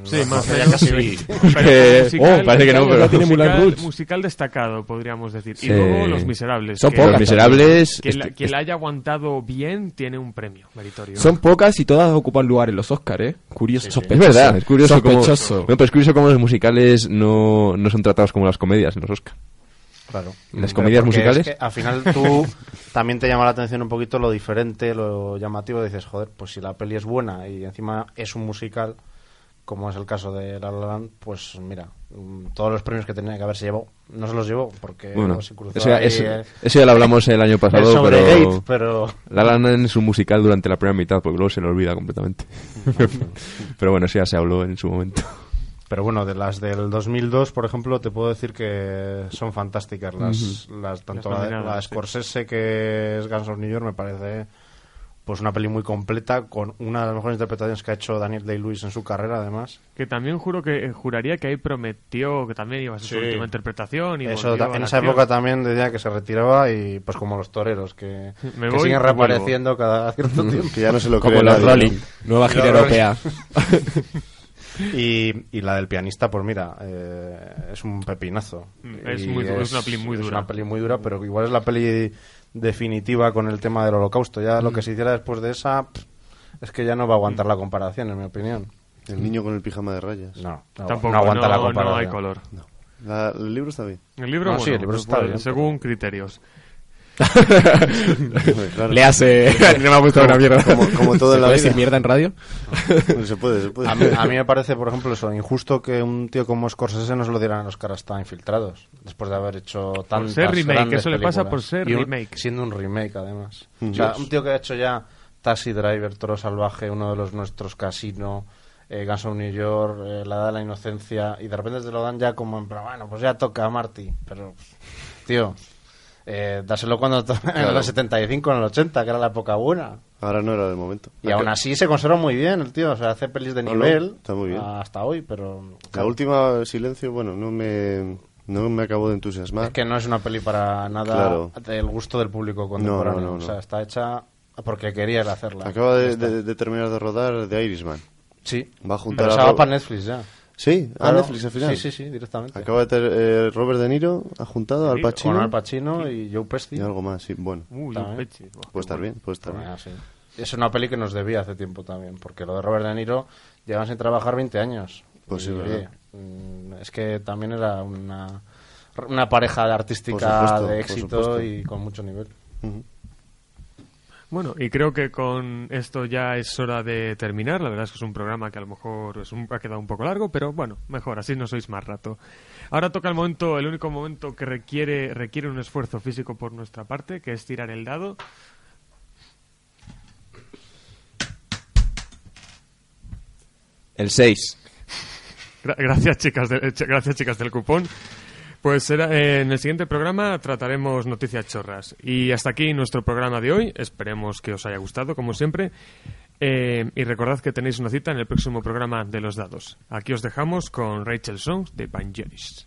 Sí, más o ya menos. casi sí. Pero Eh, musical- oh, parece que no, pero- musical, Rouge. musical destacado, podríamos decir. Sí. Y luego Los Miserables. Son que- pocas Los Miserables... Quien la, este- quien la haya aguantado bien tiene un premio meritorio. Son pocas y todas ocupan lugar en los Oscars, ¿eh? Curioso, Es sospechoso. verdad, es curioso cómo... Sospechoso. Bueno, pero es curioso cómo los musicales no, no son tratados como las comedias en los Oscar. Claro. ¿Las Pero comedias musicales? es que al final tú también te llama la atención un poquito lo diferente, lo llamativo. Dices, joder, pues si la peli es buena y encima es un musical, como es el caso de La La Land, pues mira, mm, todos los premios que tenía que haberse llevado, no se los llevó porque Bueno, se cruzó eso ya, ahí eso- el- eso ya lo hablamos el año el pasado, sobre pero... Gate, pero La La Land es un musical durante la primera mitad, porque luego se le olvida completamente. pero bueno, eso ya se habló en su momento. Pero bueno, de las del 2002, por ejemplo, te puedo decir que son fantásticas. Las, las tanto Las la, la sí. Scorsese, que es Guns of New York, me parece pues una peli muy completa, con una de las mejores interpretaciones que ha hecho Daniel Day-Lewis en su carrera, además. Que también juro que eh, juraría que ahí prometió que también iba a ser su última interpretación. Y Eso, en esa acción. época también decía que se retiraba y pues como los toreros, que, Me que siguen reapareciendo cada cierto tiempo. Que ya no se lo Como los Rolling, nueva gira europea. Y, y la del pianista, pues mira, eh, es un pepinazo. Mm, es muy du- es una peli muy Es dura. una peli muy dura, pero igual es la peli definitiva con el tema del holocausto. Ya lo que se hiciera después de esa, pff, es que ya no va a aguantar la comparación, en mi opinión. El niño con el pijama de rayas. No, no, Tampoco, no aguanta la no, comparación. no hay color. La- el libro está bien. El libro, No, bueno, sí, el libro pues, está bien, según criterios. Claro. Le hace... no me ha gustado una mierda. Como- como todo ¿Se en la puede vida. decir mierda en radio? Se puede, se puede. A mí, a mí me parece, por ejemplo, eso injusto que un tío como Scorsese no se lo dieran a los caras tan infiltrados después de haber hecho tantas ser remake, grandes eso le pasa por ser un- remake. siendo un remake además Mm. o sea un tío que ha hecho ya Taxi Driver Toro Salvaje uno de los nuestros Casino eh, Guns of New York eh, La Edad de la Inocencia y de repente te lo dan ya como en plan bueno pues ya toca a Marty pero tío eh, dáselo cuando to- en Claro. los 75 en el 80 que era la época buena Ahora no era el momento. y aún así se conserva muy bien el tío o sea hace pelis de No, no, nivel está muy bien. hasta hoy pero La última silencio, bueno, no me, no me acabó de entusiasmar. Es que no es una peli para nada Claro. del gusto del público contemporáneo. No, no, no, O sea, no. está hecha porque quería él hacerla. Acaba de, de- de terminar de rodar The Irishman. Sí. Va a juntar Pero a se va para Netflix ya. Sí, a Claro. Netflix al final. Sí, sí, sí, directamente. Acaba de tener eh, Robert De Niro, ha juntado al Pacino Con Al Pacino y Joe Pesci. y algo más, sí. Bueno, un peche. Buah, puede estar bien, puede estar bien. Ah, sí. Es una peli que nos debía hace tiempo también, porque lo de Robert De Niro llevan sin trabajar 20 años. Pues sí, verdad. mm, es que también era una, una pareja de artística supuesto, de éxito y con mucho nivel. Ujú. Bueno, y creo que con esto ya es hora de terminar. La verdad es que es un programa que a lo mejor es un- ha quedado un poco largo, pero bueno, mejor, así no sois más rato. Ahora toca el momento, el único momento que requiere, requiere un esfuerzo físico por nuestra parte, que es tirar el dado. El 6. Gra- gracias, chicas, de- eh, gracias, chicas del cupón. Pues eh, en el siguiente programa trataremos noticias chorras. Y hasta aquí nuestro programa de hoy. Esperemos que os haya gustado, como siempre. Eh, y recordad que tenéis una cita en el próximo programa de los dados. Aquí os dejamos con Rachel Songs de Vangelis.